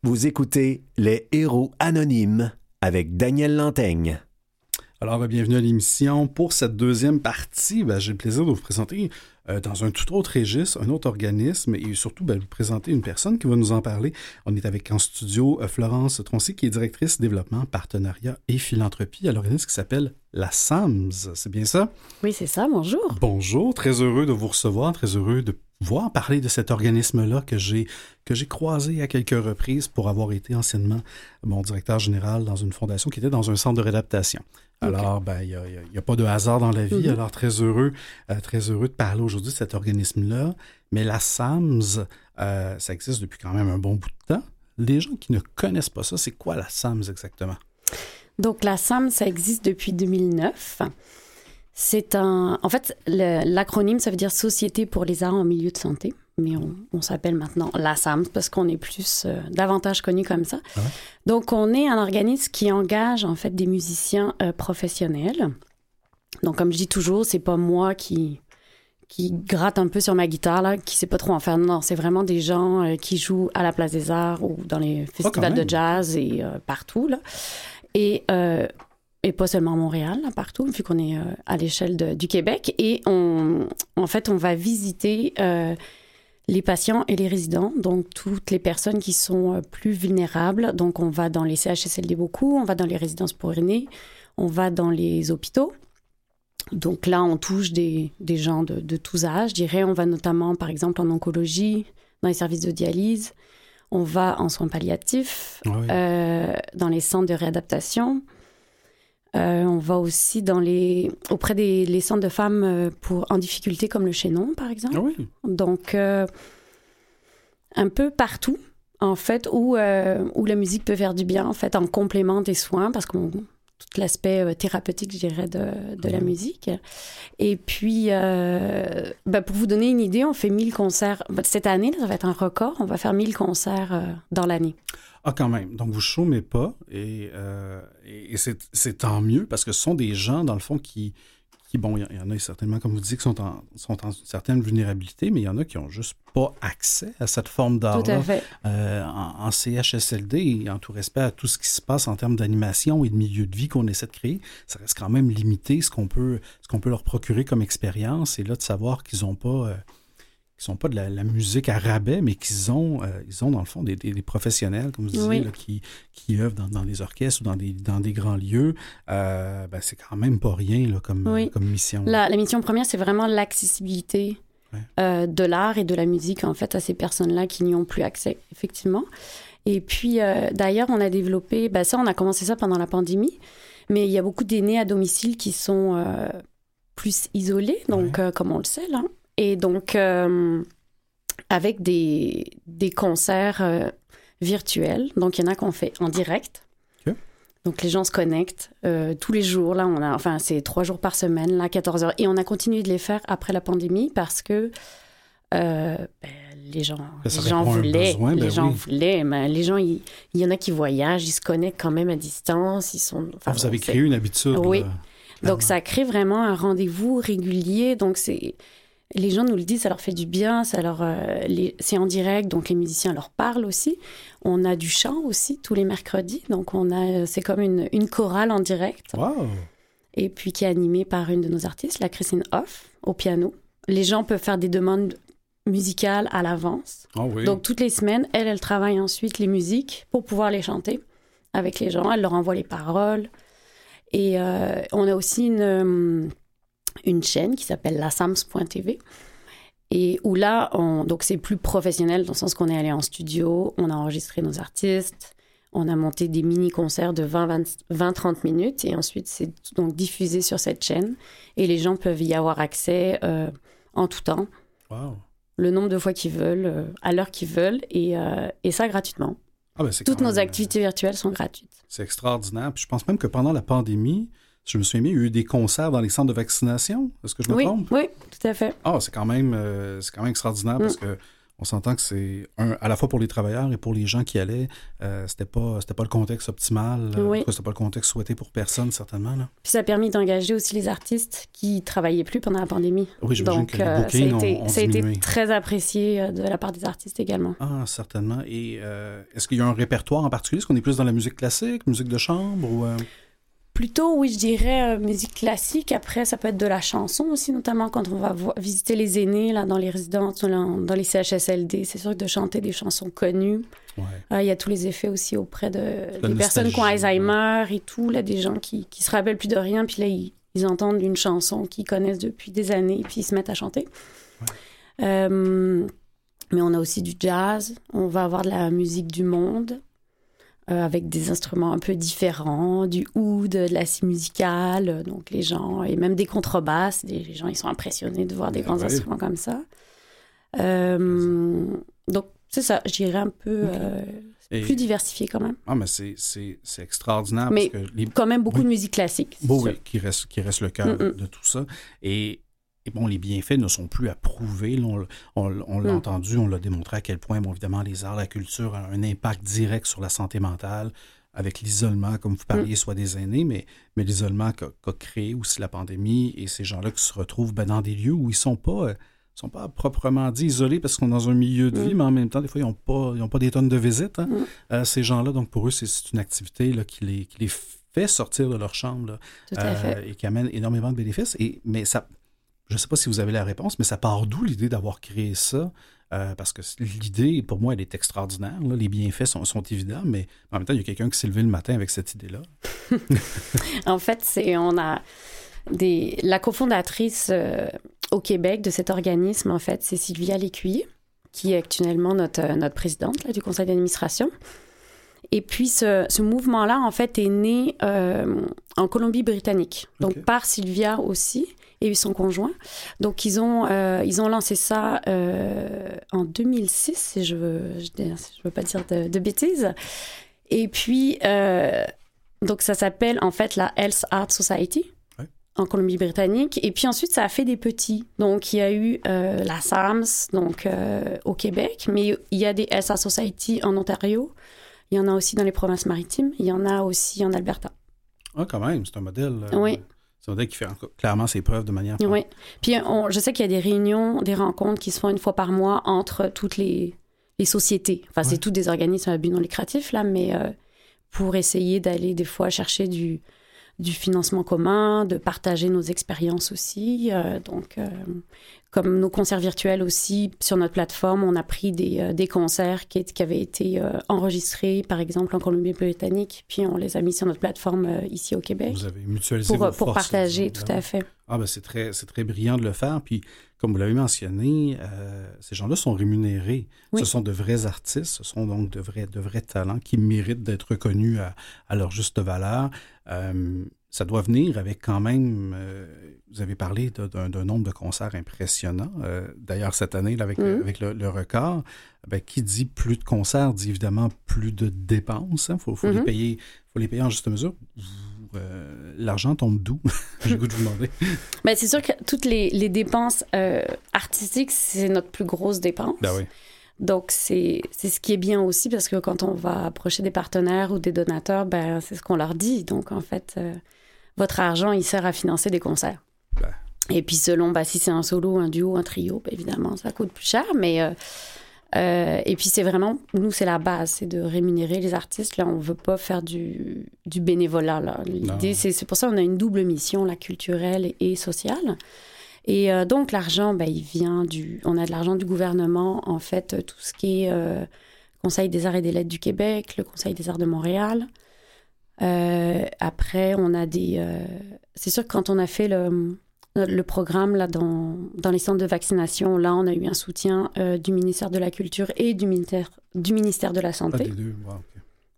Vous écoutez Les Héros Anonymes avec Daniel Lantaigne. Alors, ben, bienvenue à l'émission. Pour cette deuxième partie, ben, j'ai le plaisir de vous présenter euh, dans un tout autre registre, un autre organisme et surtout ben, vous présenter une personne qui va nous en parler. On est avec en studio euh, Florence Troncy, qui est directrice développement, partenariat et philanthropie à l'organisme qui s'appelle la SAMS. C'est bien ça? Oui, c'est ça. Bonjour. Bonjour. Très heureux de vous recevoir, très heureux de voir parler de cet organisme-là que j'ai que j'ai croisé à quelques reprises pour avoir été anciennement mon directeur général dans une fondation qui était dans un centre de réadaptation. Alors, ben, il n'y a, pas de hasard dans la vie. Mm-hmm. Alors, très heureux, euh, très heureux de parler aujourd'hui de cet organisme-là. Mais la SAMS, euh, ça existe depuis quand même un bon bout de temps. Les gens qui ne connaissent pas ça, c'est quoi la SAMS exactement? Donc, la SAMS, ça existe depuis 2009. C'est un. En fait, l'acronyme, ça veut dire Société pour les arts en milieu de santé. Mais on, s'appelle maintenant la SAMS parce qu'on est plus euh, davantage connu comme ça. Ah Donc, on est un organisme qui engage en fait des musiciens euh, professionnels. Donc, comme je dis toujours, c'est pas moi qui qui gratte un peu sur ma guitare, là, qui sait pas trop en faire. Non, c'est vraiment des gens euh, qui jouent à la Place des Arts ou dans les ah, festivals de jazz et partout. Là. Et et pas seulement à Montréal, partout, vu qu'on est euh, à l'échelle du Québec. Et on, en fait, on va visiter euh, les patients et les résidents, donc toutes les personnes qui sont euh, plus vulnérables. Donc, on va dans les CHSLD beaucoup, on va dans les résidences pour aînés, on va dans les hôpitaux. Donc là, on touche des, des gens de, de, tous âges. Je dirais, on va notamment, par exemple, en oncologie, dans les services de dialyse. On va en soins palliatifs, ah dans les centres de réadaptation. Euh, on va aussi dans les, auprès des les centres de femmes euh, pour, en difficulté, comme le Chénon, par exemple. Ah oui. Donc, euh, un peu partout, en fait, où, où la musique peut faire du bien, en fait, en complément des soins, parce qu'on tout l'aspect thérapeutique, je dirais, de, de la musique. Et puis, ben, pour vous donner une idée, on fait 1000 concerts. Cette année, ça va être un record. On va faire 1000 concerts dans l'année. Ah, quand même. Donc, vous chômez pas et, euh, et, et c'est tant mieux parce que ce sont des gens, dans le fond, qui, qui bon, il y, en a certainement, comme vous dites, qui sont en, sont en une certaine vulnérabilité, mais il y en a qui n'ont juste pas accès à cette forme fait. Euh, en, en CHSLD, et en tout respect à tout ce qui se passe en termes d'animation et de milieu de vie qu'on essaie de créer, ça reste quand même limité ce qu'on peut, ce qu'on peut leur procurer comme expérience. Et là, de savoir qu'ils n'ont pas, euh, qu'ils sont pas de la, la musique à rabais, mais qu'ils ont, euh, ils ont dans le fond des, des- des professionnels, comme vous disiez, Oui. là, qui, qui œuvrent dans, dans des orchestres ou dans des, dans des grands lieux. Euh, ben, c'est quand même pas rien là, comme, Oui. comme mission. La, la mission première, c'est vraiment l'accessibilité Ouais. euh, de l'art et de la musique, en fait, à ces personnes-là qui n'y ont plus accès, effectivement. Et puis, d'ailleurs, on a développé, ben ça, on a commencé ça pendant la pandémie, mais il y a beaucoup d'aînés à domicile qui sont plus isolés, donc, comme on le sait, là. Et donc, euh, avec des, des concerts euh, virtuels, donc il y en a qu'on fait en direct. Donc les gens se connectent euh, tous les jours. Là, on a, enfin, c'est trois jours par semaine, là, 14 heures. Et on a continué de les faire après la pandémie parce que euh, ben, les gens, les gens voulaient. besoin, ben les gens voulaient. mais les gens, il y en a qui voyagent, ils se connectent quand même à distance. Ils sont. enfin, Ah, vous avez créé une habitude. Oui. là, donc ça crée vraiment un rendez-vous régulier. Donc c'est les gens nous le disent, ça leur fait du bien, ça leur euh, c'est en direct, donc les musiciens leur parlent aussi. On a du chant aussi tous les mercredis, donc on a c'est comme une, une chorale en direct Wow! et puis qui est animée par une de nos artistes, la Christine Hoff, au piano. Les gens peuvent faire des demandes musicales à l'avance. Ah oui. Donc toutes les semaines, elle, elle travaille ensuite les musiques pour pouvoir les chanter avec les gens. Elle leur envoie les paroles. Et euh, on a aussi une, euh, une chaîne qui s'appelle lassams.tv. Et où là, on, donc c'est plus professionnel dans le sens qu'on est allé en studio, on a enregistré nos artistes, on a monté des mini-concerts de 20-30 minutes et ensuite c'est donc diffusé sur cette chaîne et les gens peuvent y avoir accès euh, en tout temps Wow. le nombre de fois qu'ils veulent, euh, à l'heure qu'ils veulent, et, euh, et ça gratuitement. Ah, ben, Toutes nos même, activités virtuelles sont gratuites. C'est extraordinaire. Puis je pense même que pendant la pandémie, je me souviens bien, il y a eu des concerts dans les centres de vaccination. Est-ce que je me Oui, trompe? oui, tout à fait. Ah, c'est quand même, euh, c'est quand même extraordinaire Mm. parce que on s'entend que c'est un, à la fois pour les travailleurs et pour les gens qui allaient, euh, c'était pas, c'était pas le contexte optimal. euh, Oui. c'était pas le contexte souhaité pour personne certainement. Là. Puis ça a permis d'engager aussi les artistes qui travaillaient plus pendant la pandémie. Oui, j'imagine Donc, que les euh, ça a été, ont, ont ça a été très apprécié euh, de la part des artistes également. Ah, certainement. Et euh, est-ce qu'il y a un répertoire en particulier? Est-ce qu'on est plus dans la musique classique, musique de chambre ou Plutôt, oui, je dirais euh, musique classique. Après, ça peut être de la chanson aussi, notamment quand on va visiter les aînés là, dans les résidences, dans, dans les CHSLD. C'est sûr que de chanter des chansons connues. ouais. Ah, Il y a tous les effets aussi auprès de, La des personnes qui ont Alzheimer et tout, là, des gens qui, qui se rappellent plus de rien, puis là, ils, ils entendent une chanson qu'ils connaissent depuis des années, puis ils se mettent à chanter. Euh, mais on a aussi du jazz, on va avoir de la musique du monde, euh, avec des instruments un peu différents, du oud, de la scie musicale, donc les gens, et même des contrebasses, des, les gens, ils sont impressionnés de voir des Ah grands instruments comme ça. Euh, donc, c'est ça, je dirais un peu euh, plus diversifié quand même. Ah, mais c'est, c'est, c'est extraordinaire Mais- parce que les, Quand même beaucoup Oui. de musique classique. Bon, oui, qui reste, qui reste le cœur de tout ça. Et, et bon, les bienfaits ne sont plus à prouver. On l'a Mm. entendu, on l'a démontré à quel point, bon, évidemment, les arts, la culture ont un impact direct sur la santé mentale avec l'isolement, comme vous Mm. parliez, soit des aînés, mais, mais l'isolement qu'a, créé aussi la pandémie et ces gens-là qui se retrouvent ben, dans des lieux où ils sont pas... euh, sont pas proprement dit isolés parce qu'on est dans un milieu de Mm. vie, mais en même temps, des fois, ils n'ont pas, ils ont pas des tonnes de visites, hein, euh, ces gens-là. Donc, pour eux, c'est, une activité là, qui, les, qui les fait sortir de leur chambre. là, euh, et qui amène énormément de bénéfices. Et, mais ça, je ne sais pas si vous avez la réponse, mais ça part d'où l'idée d'avoir créé ça? Euh, parce que l'idée, pour moi, elle est extraordinaire. là. Les bienfaits sont, sont évidents, mais en même temps, il y a quelqu'un qui s'est levé le matin avec cette idée-là. En fait, c'est on a des la cofondatrice euh, au Québec de cet organisme en fait, c'est Sylvia Lécuyer qui est actuellement notre euh, notre présidente là, du conseil d'administration. Et puis, ce, mouvement-là, en fait, est né en Colombie-Britannique. Donc, par Sylvia aussi et son conjoint. Donc, ils ont, ils ont lancé ça en 2006, si je veux, je, veux pas dire de, de bêtises. Et puis, donc, ça s'appelle en fait la Health Art Society en Colombie-Britannique. Et puis ensuite, ça a fait des petits. Donc, il y a eu euh, la SAMS donc, euh, au Québec, mais il y a des Health Art Society en Ontario. Il y en a aussi dans les provinces maritimes. Il y en a aussi en Alberta. Ah, quand même, c'est un modèle. Euh, oui. C'est un modèle qui fait clairement ses preuves de manière. Oui. Puis je sais qu'il y a des réunions, des rencontres qui se font une fois par mois entre toutes les, les sociétés. Enfin, c'est tous des organismes à but non lucratif, là, mais pour essayer d'aller des fois chercher du, du financement commun, de partager nos expériences aussi. Euh, donc, euh, comme nos concerts virtuels aussi, sur notre plateforme, on a pris des, euh, des concerts qui, qui, avaient été enregistrés, par exemple, en Colombie-Britannique, puis on les a mis sur notre plateforme ici au Québec. Vous avez mutualisé pour, vos pour partager, tout à fait. Ah ben c'est très, c'est très brillant de le faire. Puis, comme vous l'avez mentionné, ces gens-là sont rémunérés. Ce sont de vrais artistes, ce sont donc de vrais, de vrais talents qui méritent d'être reconnus à, à, leur juste valeur. Euh, ça doit venir avec quand même, euh, vous avez parlé d'un nombre de concerts impressionnant. Euh, d'ailleurs, cette année, avec, mm-hmm. avec le, record, ben, qui dit plus de concerts dit évidemment plus de dépenses. Il hein. faut, les mm-hmm. payer, faut les payer en juste mesure. L'argent tombe d'où? J'ai goût de vous demander. Ben, c'est sûr que toutes les, les dépenses artistiques, c'est notre plus grosse dépense. Ben oui. Donc, c'est ce qui est bien aussi parce que quand on va approcher des partenaires ou des donateurs, ben, c'est ce qu'on leur dit. Donc, en fait, euh, votre argent, il sert à financer des concerts. Ben. Et puis, selon bah, si c'est un solo, un duo, un trio, ben, évidemment, ça coûte plus cher. Mais, euh, euh, et puis, c'est vraiment, nous, c'est la base, c'est de rémunérer les artistes. Là, on ne veut pas faire du, du bénévolat. L'idée, c'est pour ça qu'on a une double mission, la culturelle et sociale. Et euh, donc, l'argent, ben, il vient du. On a de l'argent du gouvernement, en fait, tout ce qui est Conseil des arts et des lettres du Québec, le Conseil des arts de Montréal. Euh, après, on a des. C'est sûr que quand on a fait le, le programme là, dans, dans les centres de vaccination, là, on a eu un soutien du ministère de la Culture et du ministère, du ministère de la Santé. Ah, deux.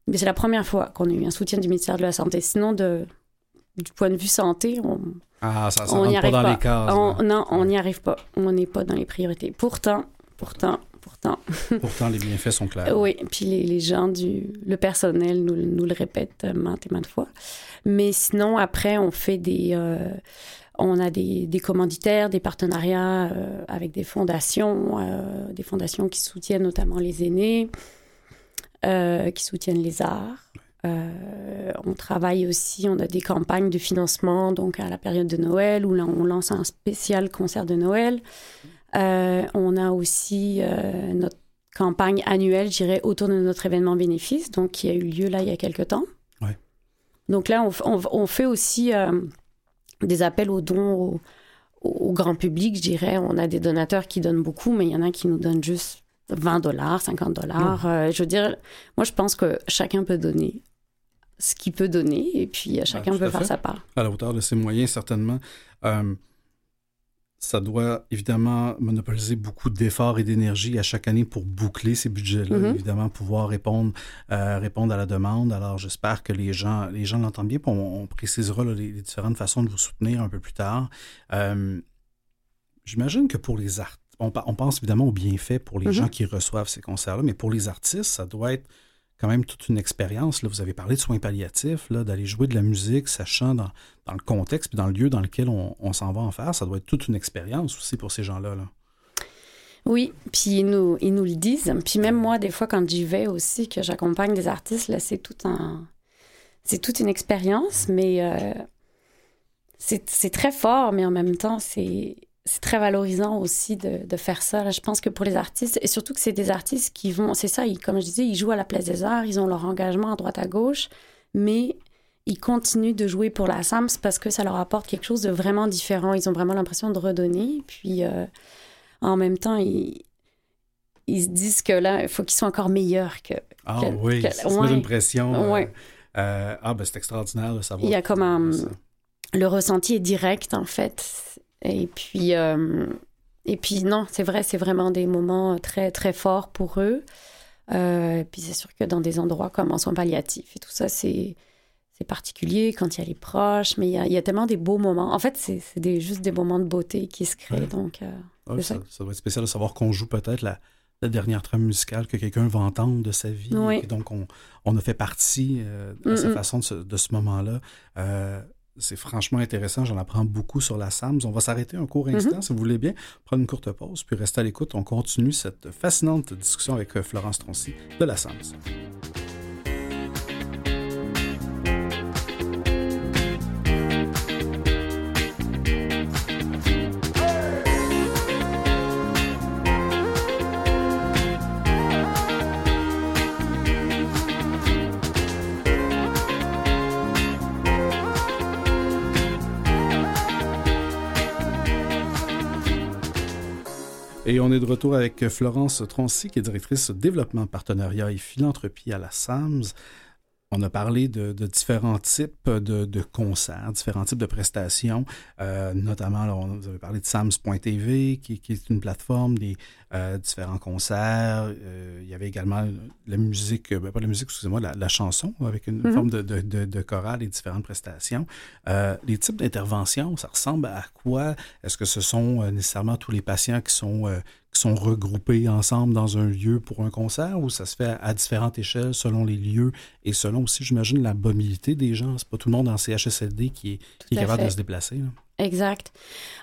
Mais c'est la première fois qu'on a eu un soutien du ministère de la Santé. Sinon, de, du point de vue santé, on ah, ça, ça on rentre pas dans les cases. non, on n'y arrive pas. On n'est pas dans les priorités. Pourtant, pourtant, pourtant. pourtant, les bienfaits sont clairs. oui, puis les, les, gens du... Le personnel nous, nous, le répètent maintes et maintes fois. Mais sinon, après, on fait des... Euh, on a des, des, commanditaires, des partenariats euh, avec des fondations, euh, des fondations qui soutiennent notamment les aînés, qui soutiennent les arts. Euh, on travaille aussi, on a des campagnes de financement, donc à la période de Noël, où là, on lance un spécial concert de Noël. Euh, on a aussi euh, notre campagne annuelle, je dirais, autour de notre événement bénéfice, donc qui a eu lieu là il y a quelques temps. Donc là, on, fait aussi des appels aux dons au, grand public, je dirais. On a des donateurs qui donnent beaucoup, mais il y en a qui nous donnent juste 20 dollars, 50 dollars. je veux dire, moi, je pense que chacun peut donner ce qu'il peut donner et puis euh, chacun peut faire sa part. À la hauteur de ses moyens, certainement. Euh, ça doit évidemment monopoliser beaucoup d'efforts et d'énergie à chaque année pour boucler ces budgets-là, mm-hmm. évidemment pouvoir répondre, euh, répondre à la demande. Alors j'espère que les gens les gens l'entendent bien, puis on, précisera les, différentes façons de vous soutenir un peu plus tard. J'imagine que pour les artistes, on, pense évidemment aux bienfaits pour les mm-hmm. gens qui reçoivent ces concerts-là, mais pour les artistes, ça doit être quand même toute une expérience. Là. Vous avez parlé de soins palliatifs, d'aller jouer de la musique, sachant dans, le contexte et dans le lieu dans lequel on, s'en va en faire. Ça doit être toute une expérience aussi pour ces gens-là. Oui, puis ils nous, ils nous le disent. Puis même moi, des fois, quand j'y vais aussi, que j'accompagne des artistes, là, c'est tout un... C'est toute une expérience, mais euh, c'est très fort, mais en même temps, c'est c'est très valorisant aussi de, de, faire ça. je pense que pour les artistes, et surtout que c'est des artistes qui vont, c'est ça, ils, comme je disais, ils jouent à la Place des Arts, ils ont leur engagement à droite à gauche, mais ils continuent de jouer pour la SAMS parce que ça leur apporte quelque chose de vraiment différent. Ils ont vraiment l'impression de redonner. Puis euh, en même temps, ils, ils se disent que là, il faut qu'ils soient encore meilleurs que. Ah oui, c'est une pression. Euh, euh, ah, ben c'est extraordinaire de savoir. Il y a comme un. Le ressenti est direct, en fait et puis, euh, et puis non, c'est vrai, c'est vraiment des moments très, très forts pour eux. puis c'est sûr que dans des endroits comme en soins palliatifs et tout ça, c'est particulier quand il y a les proches, mais il y a, tellement des beaux moments. En fait, c'est juste des moments de beauté qui se créent. Donc, ah ça, ça. doit être spécial de savoir qu'on joue peut-être la, la dernière trame musicale que quelqu'un va entendre de sa vie. Et donc, on, on, a fait partie euh, de sa façon de ce, moment-là. Euh, c'est franchement intéressant. J'en apprends beaucoup sur la SAMS. On va s'arrêter un court instant, mm-hmm. si vous voulez bien, prendre une courte pause, puis rester à l'écoute. On continue cette fascinante discussion avec euh, Florence Troncy de la SAMS. Et on est de retour avec Florence Troncy, qui est directrice développement, partenariat et philanthropie à la SAMS. On a parlé de, différents types de, concerts, différents types de prestations, euh, notamment, on, vous avez parlé de Sams.tv, qui, qui, est une plateforme des euh, différents concerts. Euh, il y avait également la musique, ben, pas la musique, excusez-moi, la, chanson, avec une mm-hmm. forme de, de, chorale et différentes prestations. les types d'interventions, ça ressemble à quoi? Est-ce que ce sont nécessairement tous les patients qui sont qui sont regroupés ensemble dans un lieu pour un concert ou ça se fait à, différentes échelles selon les lieux et selon aussi, j'imagine, la mobilité des gens? C'est pas tout le monde en CHSLD qui est, capable de se déplacer. Exact.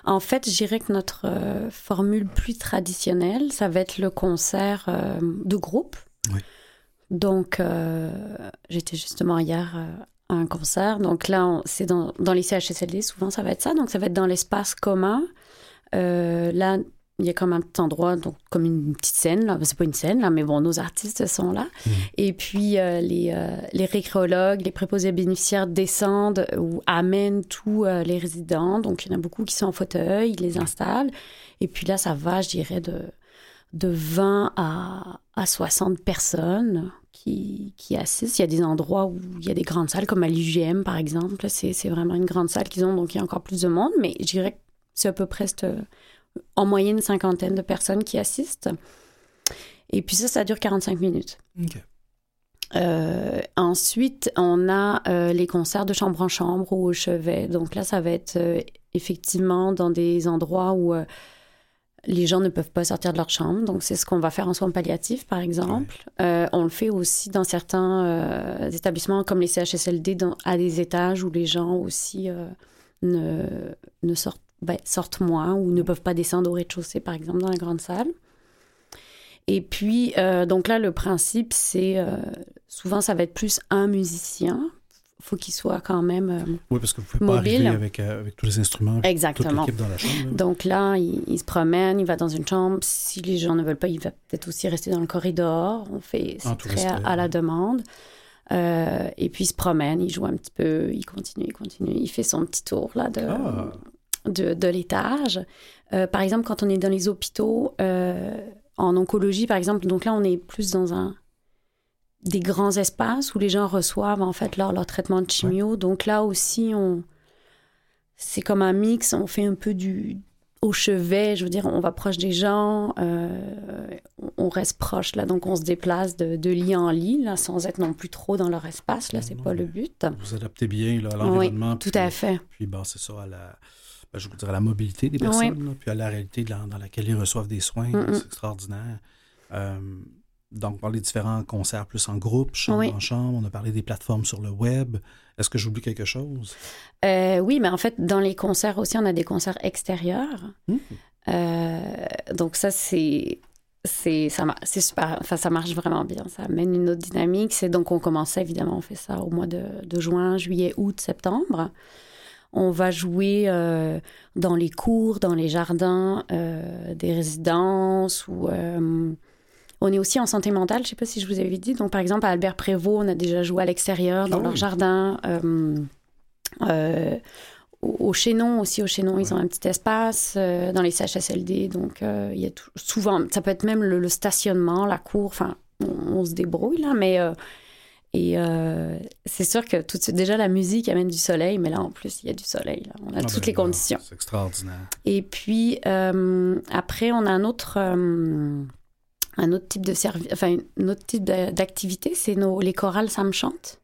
En fait, je dirais que notre euh, formule plus traditionnelle, ça va être le concert euh, de groupe. Oui. Donc, euh, j'étais justement hier à un concert. Donc là, c'est dans, dans, les CHSLD, souvent ça va être ça. Donc, ça va être dans l'espace commun. là, il y a comme un petit endroit, donc comme une petite scène, là. C'est pas une scène, là, mais bon, nos artistes sont là. Mmh. Et puis, euh, les, euh, les récréologues, les préposés bénéficiaires descendent ou amènent tous euh, les résidents. Donc, il y en a beaucoup qui sont en fauteuil, ils les installent. Et puis là, ça va, je dirais, de, de 20 à, à 60 personnes qui, qui assistent. Il y a des endroits où il y a des grandes salles, comme à l'UGM, par exemple. C'est vraiment une grande salle qu'ils ont, donc il y a encore plus de monde. Mais je dirais que c'est à peu près en moyenne une cinquantaine de personnes qui assistent. Et puis ça, ça dure 45 minutes. Euh, ensuite, on a euh, les concerts de chambre en chambre ou au chevet. Donc là, ça va être euh, effectivement dans des endroits où les gens ne peuvent pas sortir de leur chambre. Donc c'est ce qu'on va faire en soins palliatifs, par exemple. on le fait aussi dans certains établissements comme les CHSLD à des étages où les gens aussi ne, ne sortent ben, sortent moins ou ne peuvent pas descendre au rez-de-chaussée, par exemple, dans la grande salle. Et puis, euh, donc là, le principe, c'est euh, souvent, ça va être plus un musicien. Il faut qu'il soit quand même euh, Oui, parce que vous pouvez pas arriver avec, avec, tous les instruments, Exactement. toute dans la chambre. Donc là, il, se promène, il va dans une chambre. Si les gens ne veulent pas, il va peut-être aussi rester dans le corridor. On fait c'est très à, la demande. et puis, il se promène, il joue un petit peu, il continue, il continue. Il fait son petit tour là de... Ah de, l'étage. Euh, par exemple, quand on est dans les hôpitaux, euh, en oncologie, par exemple, donc là, on est plus dans un des grands espaces où les gens reçoivent en fait leur, leur traitement de chimio. Donc là aussi, on c'est comme un mix. On fait un peu du au chevet, je veux dire, on va proche des gens, euh, on reste proche là, donc on se déplace de, de, lit en lit là, sans être non plus trop dans leur espace. Là, c'est pas le but. Vous adaptez bien là, à l'environnement. Oui, tout à fait. Puis bon, c'est ça à la ben, je vous dirais, la mobilité des personnes, puis à la réalité dans, laquelle ils reçoivent des soins. C'est extraordinaire. Euh, donc, on parle des différents concerts plus en groupe, chambre en chambre. On a parlé des plateformes sur le web. Est-ce que j'oublie quelque chose? Euh, oui, mais en fait, dans les concerts aussi, on a des concerts extérieurs. Hmm. Euh, donc, ça, c'est. C'est ça c'est super enfin ça marche vraiment bien ça amène une autre dynamique c'est donc on commençait évidemment on fait ça au mois de, de juin juillet août septembre on va jouer euh, dans les cours, dans les jardins euh, des résidences ou euh, on est aussi en santé mentale, je ne sais pas si je vous avais dit. Donc, par exemple, à Albert Prévost, on a déjà joué à l'extérieur, dans ah leur jardin. au Chénon aussi, au Chénon, ils ont un petit espace dans les CHSLD. Donc, il y a souvent, ça peut être même le, stationnement, la cour. Enfin, on, on, se débrouille là, mais et euh, c'est sûr que tout de suite, déjà, la musique amène du soleil, mais là, en plus, il y a du soleil. On a ah toutes ben les conditions. C'est extraordinaire. Et puis, euh, après, on a un autre, euh, un autre type de service, enfin, un autre type d'activité, c'est nos, les chorales Sam chante.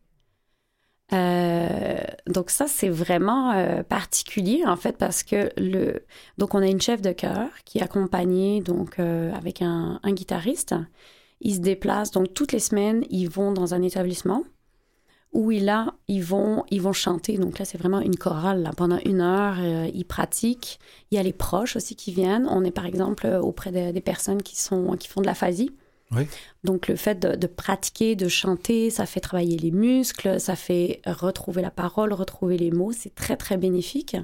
Euh, donc ça, c'est vraiment particulier en fait parce que le donc on a une chef de chœur qui est accompagnée donc avec un, un, guitariste. Ils se déplacent donc toutes les semaines, ils vont dans un établissement où là ils vont ils vont chanter. Donc là c'est vraiment une chorale là. pendant une heure, ils pratiquent. Il y a les proches aussi qui viennent. On est par exemple auprès des personnes qui sont qui font de la phasie. Donc le fait de, pratiquer, de chanter, ça fait travailler les muscles, ça fait retrouver la parole, retrouver les mots, c'est très très bénéfique.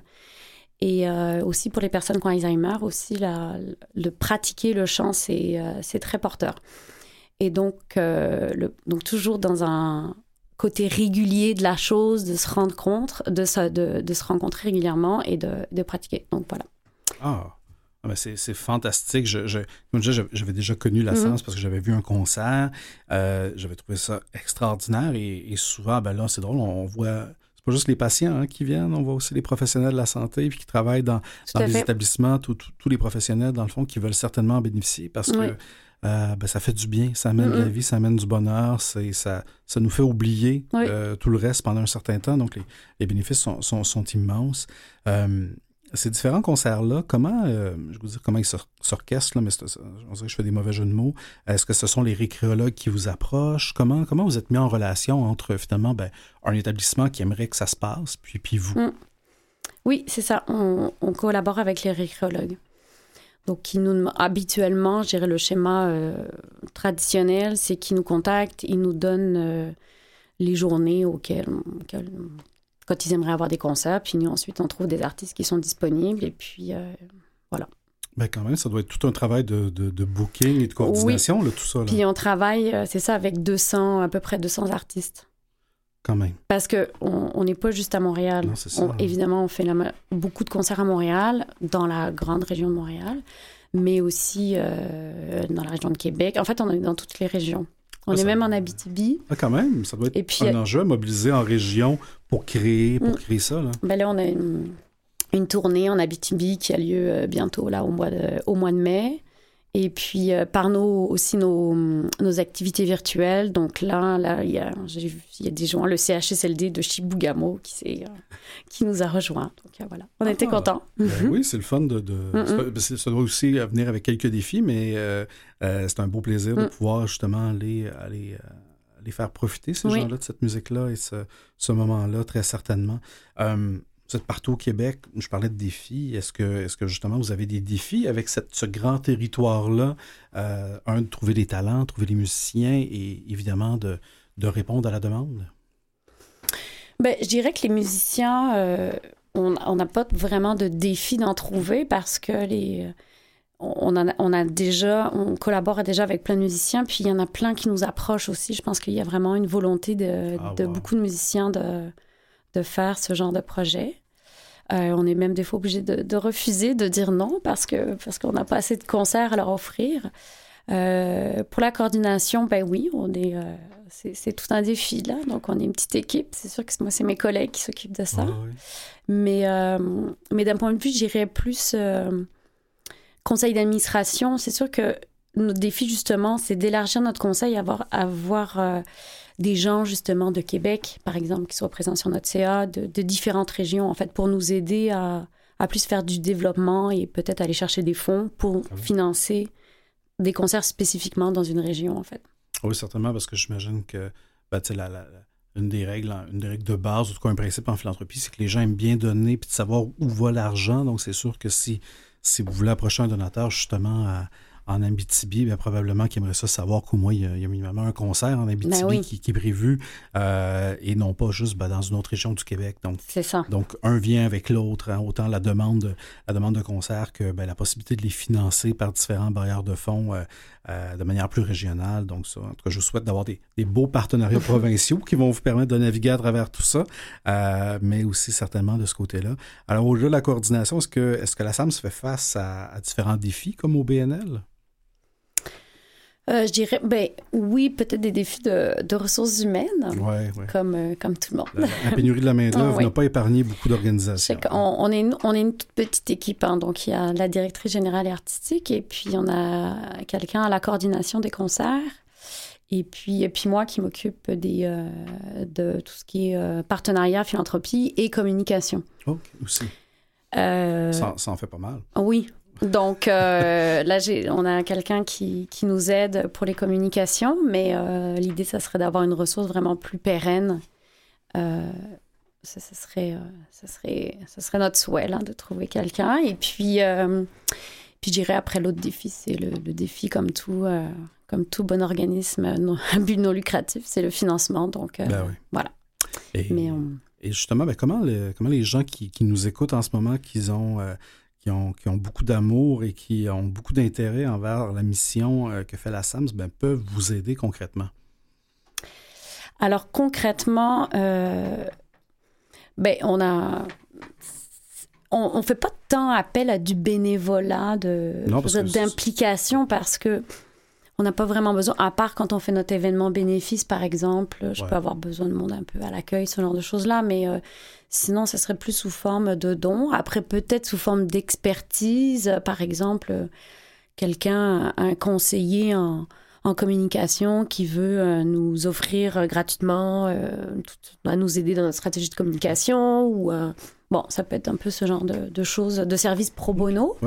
Et euh, aussi pour les personnes qui ont Alzheimer, aussi la, le pratiquer le chant, c'est euh, très porteur. Et donc, euh, le, donc toujours dans un côté régulier de la chose, de se rendre compte, de se, de, de se rencontrer régulièrement et de, de pratiquer. Donc voilà. Ah, ben, c'est fantastique. Je, je, j'avais déjà connu la mm-hmm. parce que j'avais vu un concert. Euh, j'avais trouvé ça extraordinaire et, souvent, ben là, c'est drôle, on voit. C'est pas juste les patients hein, qui viennent, on voit aussi les professionnels de la santé puis qui travaillent dans, dans les établissements, tous les professionnels, dans le fond, qui veulent certainement en bénéficier parce que euh, ben, ça fait du bien, ça amène de la vie, ça amène du bonheur, ça, ça nous fait oublier euh, tout le reste pendant un certain temps. Donc, les, les bénéfices sont, sont, sont immenses ces différents concerts-là, comment, euh, je vous dire comment ils s'orchestrent, mais on dirait que je fais des mauvais jeux de mots. Est-ce que ce sont les récréologues qui vous approchent? Comment, comment vous êtes mis en relation entre, finalement, ben, un établissement qui aimerait que ça se passe, puis, puis vous? Mm. Oui, c'est ça. On, collabore avec les récréologues. Donc, qui nous, habituellement, je dirais le schéma euh, traditionnel, c'est qu'ils nous contactent, ils nous donnent euh, les journées auxquelles, auxquelles quand ils aimeraient avoir des concerts. Puis nous, ensuite, on trouve des artistes qui sont disponibles. Et puis, euh, voilà. Ben quand même, ça doit être tout un travail de, de, booking et de coordination, tout ça. Là. Puis on travaille, c'est ça, avec 200, à peu près 200 artistes. Quand même. Parce qu'on n'est pas juste à Montréal. Non, ça, évidemment, on fait beaucoup de concerts à Montréal, dans la grande région de Montréal, mais aussi euh, dans la région de Québec. En fait, on est dans toutes les régions. On est même en Abitibi. Ah, quand même, ça doit être un enjeu à mobiliser en région pour créer, pour mm. créer ça. Là. Ben là, on a une, tournée en Abitibi qui a lieu euh, bientôt là, au, mois de, au mois de mai. Et puis, euh, par nos, aussi nos, nos, activités virtuelles. Donc là, là il, y a, il y a des gens, le CHSLD de Chibougamau qui, euh, qui nous a rejoints. Donc voilà, on était ah. contents. Ben oui, c'est le fun de... de... Ça doit aussi venir avec quelques défis, mais c'est un beau plaisir de mm. pouvoir justement aller... aller les faire profiter, ces gens-là, de cette musique-là et ce, ce moment-là, très certainement. Euh, partout au Québec. Je parlais de défis. Est-ce que, est que justement vous avez des défis avec cette, ce grand territoire-là? Euh, un, de trouver des talents, trouver des musiciens et évidemment de, de répondre à la demande? Ben, je dirais que les musiciens, euh, on n'a pas vraiment de défi d'en trouver parce que les on, a, déjà, on collabore déjà avec plein de musiciens, puis il y en a plein qui nous approchent aussi. Je pense qu'il y a vraiment une volonté de, ah, beaucoup de musiciens de, de, faire ce genre de projet. Euh, on est même des fois obligé de, refuser, de dire non parce que parce qu'on n'a pas assez de concerts à leur offrir. Euh, pour la coordination, ben oui, on est, euh, c'est, tout un défi là. Donc on est une petite équipe. C'est sûr que moi c'est mes collègues qui s'occupent de ça. Ah, mais mais d'un point de vue, j'irais plus conseil d'administration, c'est sûr que notre défi, justement, c'est d'élargir notre conseil, avoir, avoir des gens, justement, de Québec, par exemple, qui soient présents sur notre CA, de, différentes régions, en fait, pour nous aider à, à plus faire du développement et peut-être aller chercher des fonds pour ah financer des concerts spécifiquement dans une région, en fait. Oui, certainement, parce que j'imagine que ben, la, la, une, des règles, une des règles de base, ou tout cas un principe en philanthropie, c'est que les gens aiment bien donner puis de savoir où va l'argent. Donc, c'est sûr que si si vous voulez approcher un donateur justement à, en Abitibi, bien, probablement qu'il aimerait ça savoir qu'au moins il y, a, il y a minimum un concert en Abitibi ben qui, est prévu euh, et non pas juste ben, dans une autre région du Québec. Donc, c'est ça. Donc, un vient avec l'autre, hein, autant la demande, la demande de concert que ben, la possibilité de les financer par différents barrières de fonds euh, euh, de manière plus régionale. Donc, ça, en tout cas, je vous souhaite d'avoir des, des, beaux partenariats provinciaux qui vont vous permettre de naviguer à travers tout ça, mais aussi certainement de ce côté-là. Alors, au-delà de la coordination, est-ce que, est-ce que la SAM se fait face à différents défis comme au BNL? Euh, je dirais, ben oui, peut-être des défis de, ressources humaines, ouais, ouais. Comme, euh, comme tout le monde. La, pénurie de la main-d'œuvre n'a pas épargné beaucoup d'organisations. On, on, est, on est une toute petite équipe, hein. donc il y a la directrice générale et artistique, et puis on a quelqu'un à la coordination des concerts, et puis, et puis moi qui m'occupe des, euh, de tout ce qui est partenariat, philanthropie et communication. OK, aussi. Ça, ça en fait pas mal. Oui, donc euh, là, on a quelqu'un qui, qui, nous aide pour les communications, mais euh, l'idée, ça serait d'avoir une ressource vraiment plus pérenne. Euh, ça, serait, ça, serait, ça serait notre souhait, là, de trouver quelqu'un. Et puis, puis je dirais après, l'autre défi, c'est le, défi comme tout, comme tout bon organisme à but non lucratif, c'est le financement. Donc, ben voilà. Et, mais et justement, ben, comment, comment les gens qui, qui, nous écoutent en ce moment, qu'ils ont qui ont, qui ont beaucoup d'amour et qui ont beaucoup d'intérêt envers la mission euh, que fait la SAMS, ben, peuvent vous aider concrètement? Alors concrètement, euh, ben, on a on, ne fait pas tant appel à du bénévolat, de d'implication parce que on n'a pas vraiment besoin, à part quand on fait notre événement bénéfice, par exemple, je peux avoir besoin de monde un peu à l'accueil, ce genre de choses-là, mais euh, sinon, ce serait plus sous forme de dons. Après, peut-être sous forme d'expertise, par exemple, quelqu'un, un conseiller en, communication qui veut euh, nous offrir gratuitement, euh, à nous aider dans notre stratégie de communication ou bon, ça peut être un peu ce genre de, choses, de services pro bono.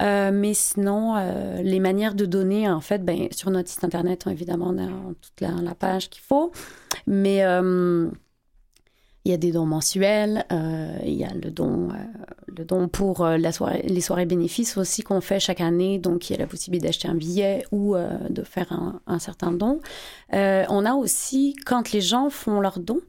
Euh, mais sinon, euh, les manières de donner, en fait, ben, sur notre site internet, évidemment, on a toute la, page qu'il faut. Mais euh, il y a des dons mensuels, il y a le don, le don pour la soirée, les soirées bénéfices aussi qu'on fait chaque année. Donc, il y a la possibilité d'acheter un billet ou de faire un, un certain don. on a aussi, quand les gens font leurs dons,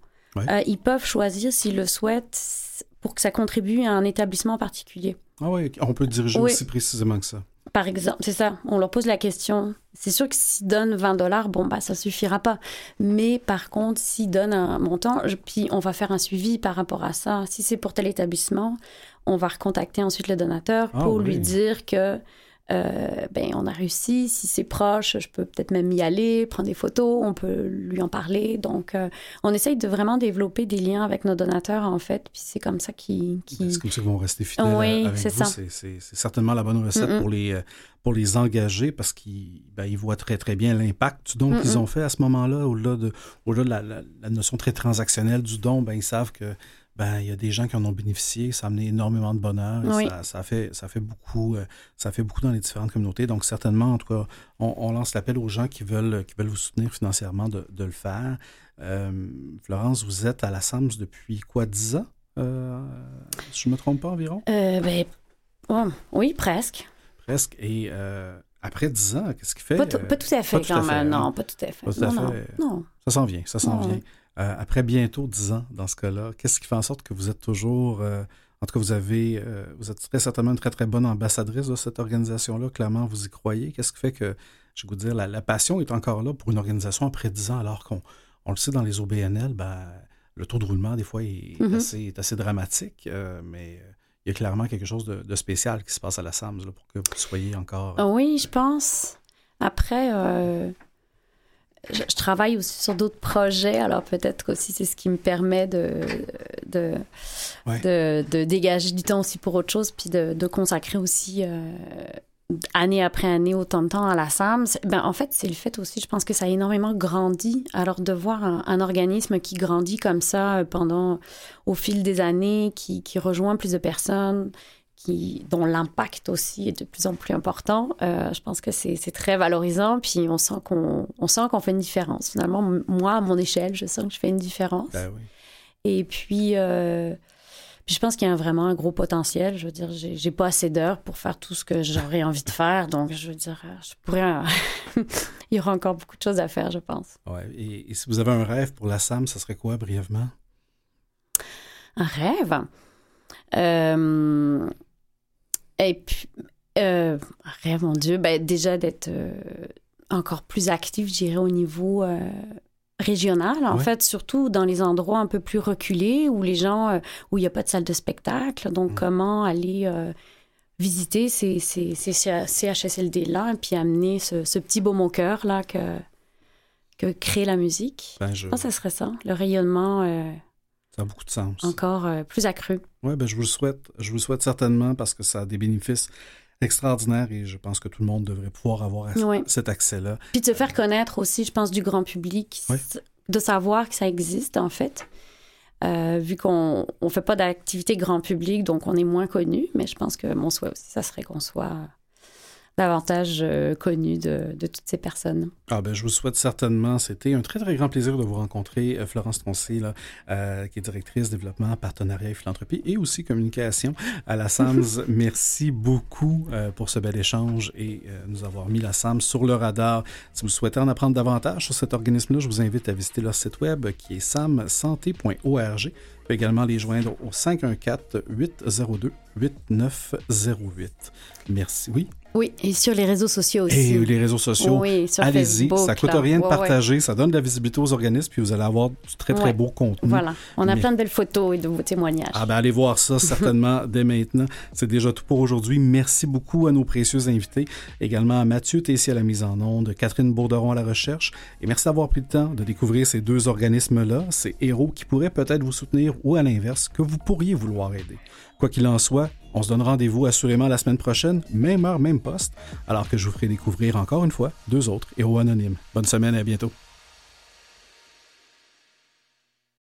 ils peuvent choisir s'ils le souhaitent pour que ça contribue à un établissement particulier. Ah oui, on peut diriger aussi précisément que ça. Par exemple, c'est ça. On leur pose la question. C'est sûr que s'ils donnent 20 dollars, bon, bah, ça suffira pas. Mais par contre, s'ils donnent un montant, puis on va faire un suivi par rapport à ça. Si c'est pour tel établissement, on va recontacter ensuite le donateur ah pour lui dire que euh, ben, on a réussi. Si c'est proche, je peux peut-être même y aller, prendre des photos, on peut lui en parler. Donc, euh, on essaye de vraiment développer des liens avec nos donateurs, en fait. Puis c'est comme ça qu'ils. C'est comme ça qu'ils vont rester fidèles oui, c'est ça. C'est certainement la bonne recette pour, les, euh, pour les engager parce qu'ils ben, voient très, très bien l'impact du don qu'ils ont fait à ce moment-là. Au-delà de, au -delà de la, la, notion très transactionnelle du don, ben, ils savent que ben, il y a des gens qui en ont bénéficié, ça a amené énormément de bonheur ça, fait, ça, fait beaucoup, euh, ça fait beaucoup dans les différentes communautés. Donc, certainement, en tout cas, on, lance l'appel aux gens qui veulent, qui veulent vous soutenir financièrement de, le faire. Euh, Florence, vous êtes à la SAMS depuis quoi, 10 ans? Euh, si je ne me trompe pas environ? ben, oui, presque. Presque. Et après 10 ans, qu'est-ce qui fait? Pas, tout à fait, quand même. Non, pas tout à fait. non, Ça s'en vient, ça s'en vient. Euh, après bientôt dix ans dans ce cas-là, qu'est-ce qui fait en sorte que vous êtes toujours, euh, en tout cas vous avez, euh, vous êtes très certainement une très très bonne ambassadrice de cette organisation-là, clairement vous y croyez. Qu'est-ce qui fait que, je vais vous dire, la, passion est encore là pour une organisation après dix ans, alors qu'on on le sait dans les OBNL, ben, le taux de roulement des fois est, mm-hmm. assez, dramatique, mais il y a clairement quelque chose de, spécial qui se passe à la SAMS pour que vous soyez encore... Oui, je pense. Après je, travaille aussi sur d'autres projets, alors peut-être qu'aussi c'est ce qui me permet de, de, de, dégager du temps aussi pour autre chose, puis de, consacrer aussi euh, année après année autant de temps à la SAM. Ben, en fait, c'est le fait aussi, je pense que ça a énormément grandi. Alors de voir un, organisme qui grandit comme ça euh, pendant, au fil des années, qui, qui rejoint plus de personnes, qui, dont l'impact aussi est de plus en plus important. Euh, je pense que c'est très valorisant, puis on sent qu'on sent qu'on fait une différence. Finalement, moi, à mon échelle, je sens que je fais une différence. Ben Et puis, euh, puis, je pense qu'il y a vraiment un gros potentiel. Je veux dire, j'ai pas assez d'heures pour faire tout ce que j'aurais envie de faire, donc je veux dire, je pourrais... Il y aura encore beaucoup de choses à faire, je pense. Ouais. Et, et si vous avez un rêve pour la SAM, ce serait quoi, brièvement? Un rêve? Euh, et puis, euh, mon Dieu, ben, déjà d'être euh, encore plus actif, je dirais, au niveau euh, régional, en fait, surtout dans les endroits un peu plus reculés où les gens, euh, où il n'y a pas de salle de spectacle. Donc, mm. comment aller visiter ces, ces, ces CHSLD-là et puis amener ce, ce petit beau mon cœur là que, que crée la musique? Ben, je... pense que ce serait ça, le rayonnement. Ça a beaucoup de sens. Encore euh, plus accru. Oui, ben, je vous le souhaite. Je vous le souhaite certainement parce que ça a des bénéfices extraordinaires et je pense que tout le monde devrait pouvoir avoir cet accès-là. Puis de se faire connaître aussi, je pense, du grand public, de savoir que ça existe en fait. Euh, vu qu'on ne fait pas d'activité grand public, donc on est moins connu, mais je pense que mon souhait aussi, ça serait qu'on soit davantage euh, connu de, toutes ces personnes. Ah ben, je vous souhaite certainement. C'était un très, très grand plaisir de vous rencontrer, euh, Florence Troncé, là, euh, qui est directrice développement, partenariat et philanthropie et aussi communication à la SAMS. Merci beaucoup pour ce bel échange et nous avoir mis la SAMS sur le radar. Si vous souhaitez en apprendre davantage sur cet organisme-là, je vous invite à visiter leur site web qui est samsanté.org peut également les joindre au 514-802-8908. Merci. Oui? Oui, et sur les réseaux sociaux aussi. Et les réseaux sociaux. Oui, Allez-y, ça coûte rien de partager, ça donne de la visibilité aux organismes, puis vous allez avoir du très, très beau contenu. Voilà, on a plein de belles photos et de vos témoignages. Ah ben allez voir ça certainement dès maintenant. C'est déjà tout pour aujourd'hui. Merci beaucoup à nos précieux invités, également à Mathieu Tessier à la mise en onde, Catherine Bourderon à la recherche, et merci d'avoir pris le temps de découvrir ces deux organismes-là, ces héros qui pourraient peut-être vous soutenir ou à l'inverse, que vous pourriez vouloir aider. Quoi qu'il en soit, on se donne rendez-vous assurément la semaine prochaine, même heure, même poste, alors que je vous ferai découvrir encore une fois deux autres héros anonymes. Bonne semaine et à bientôt.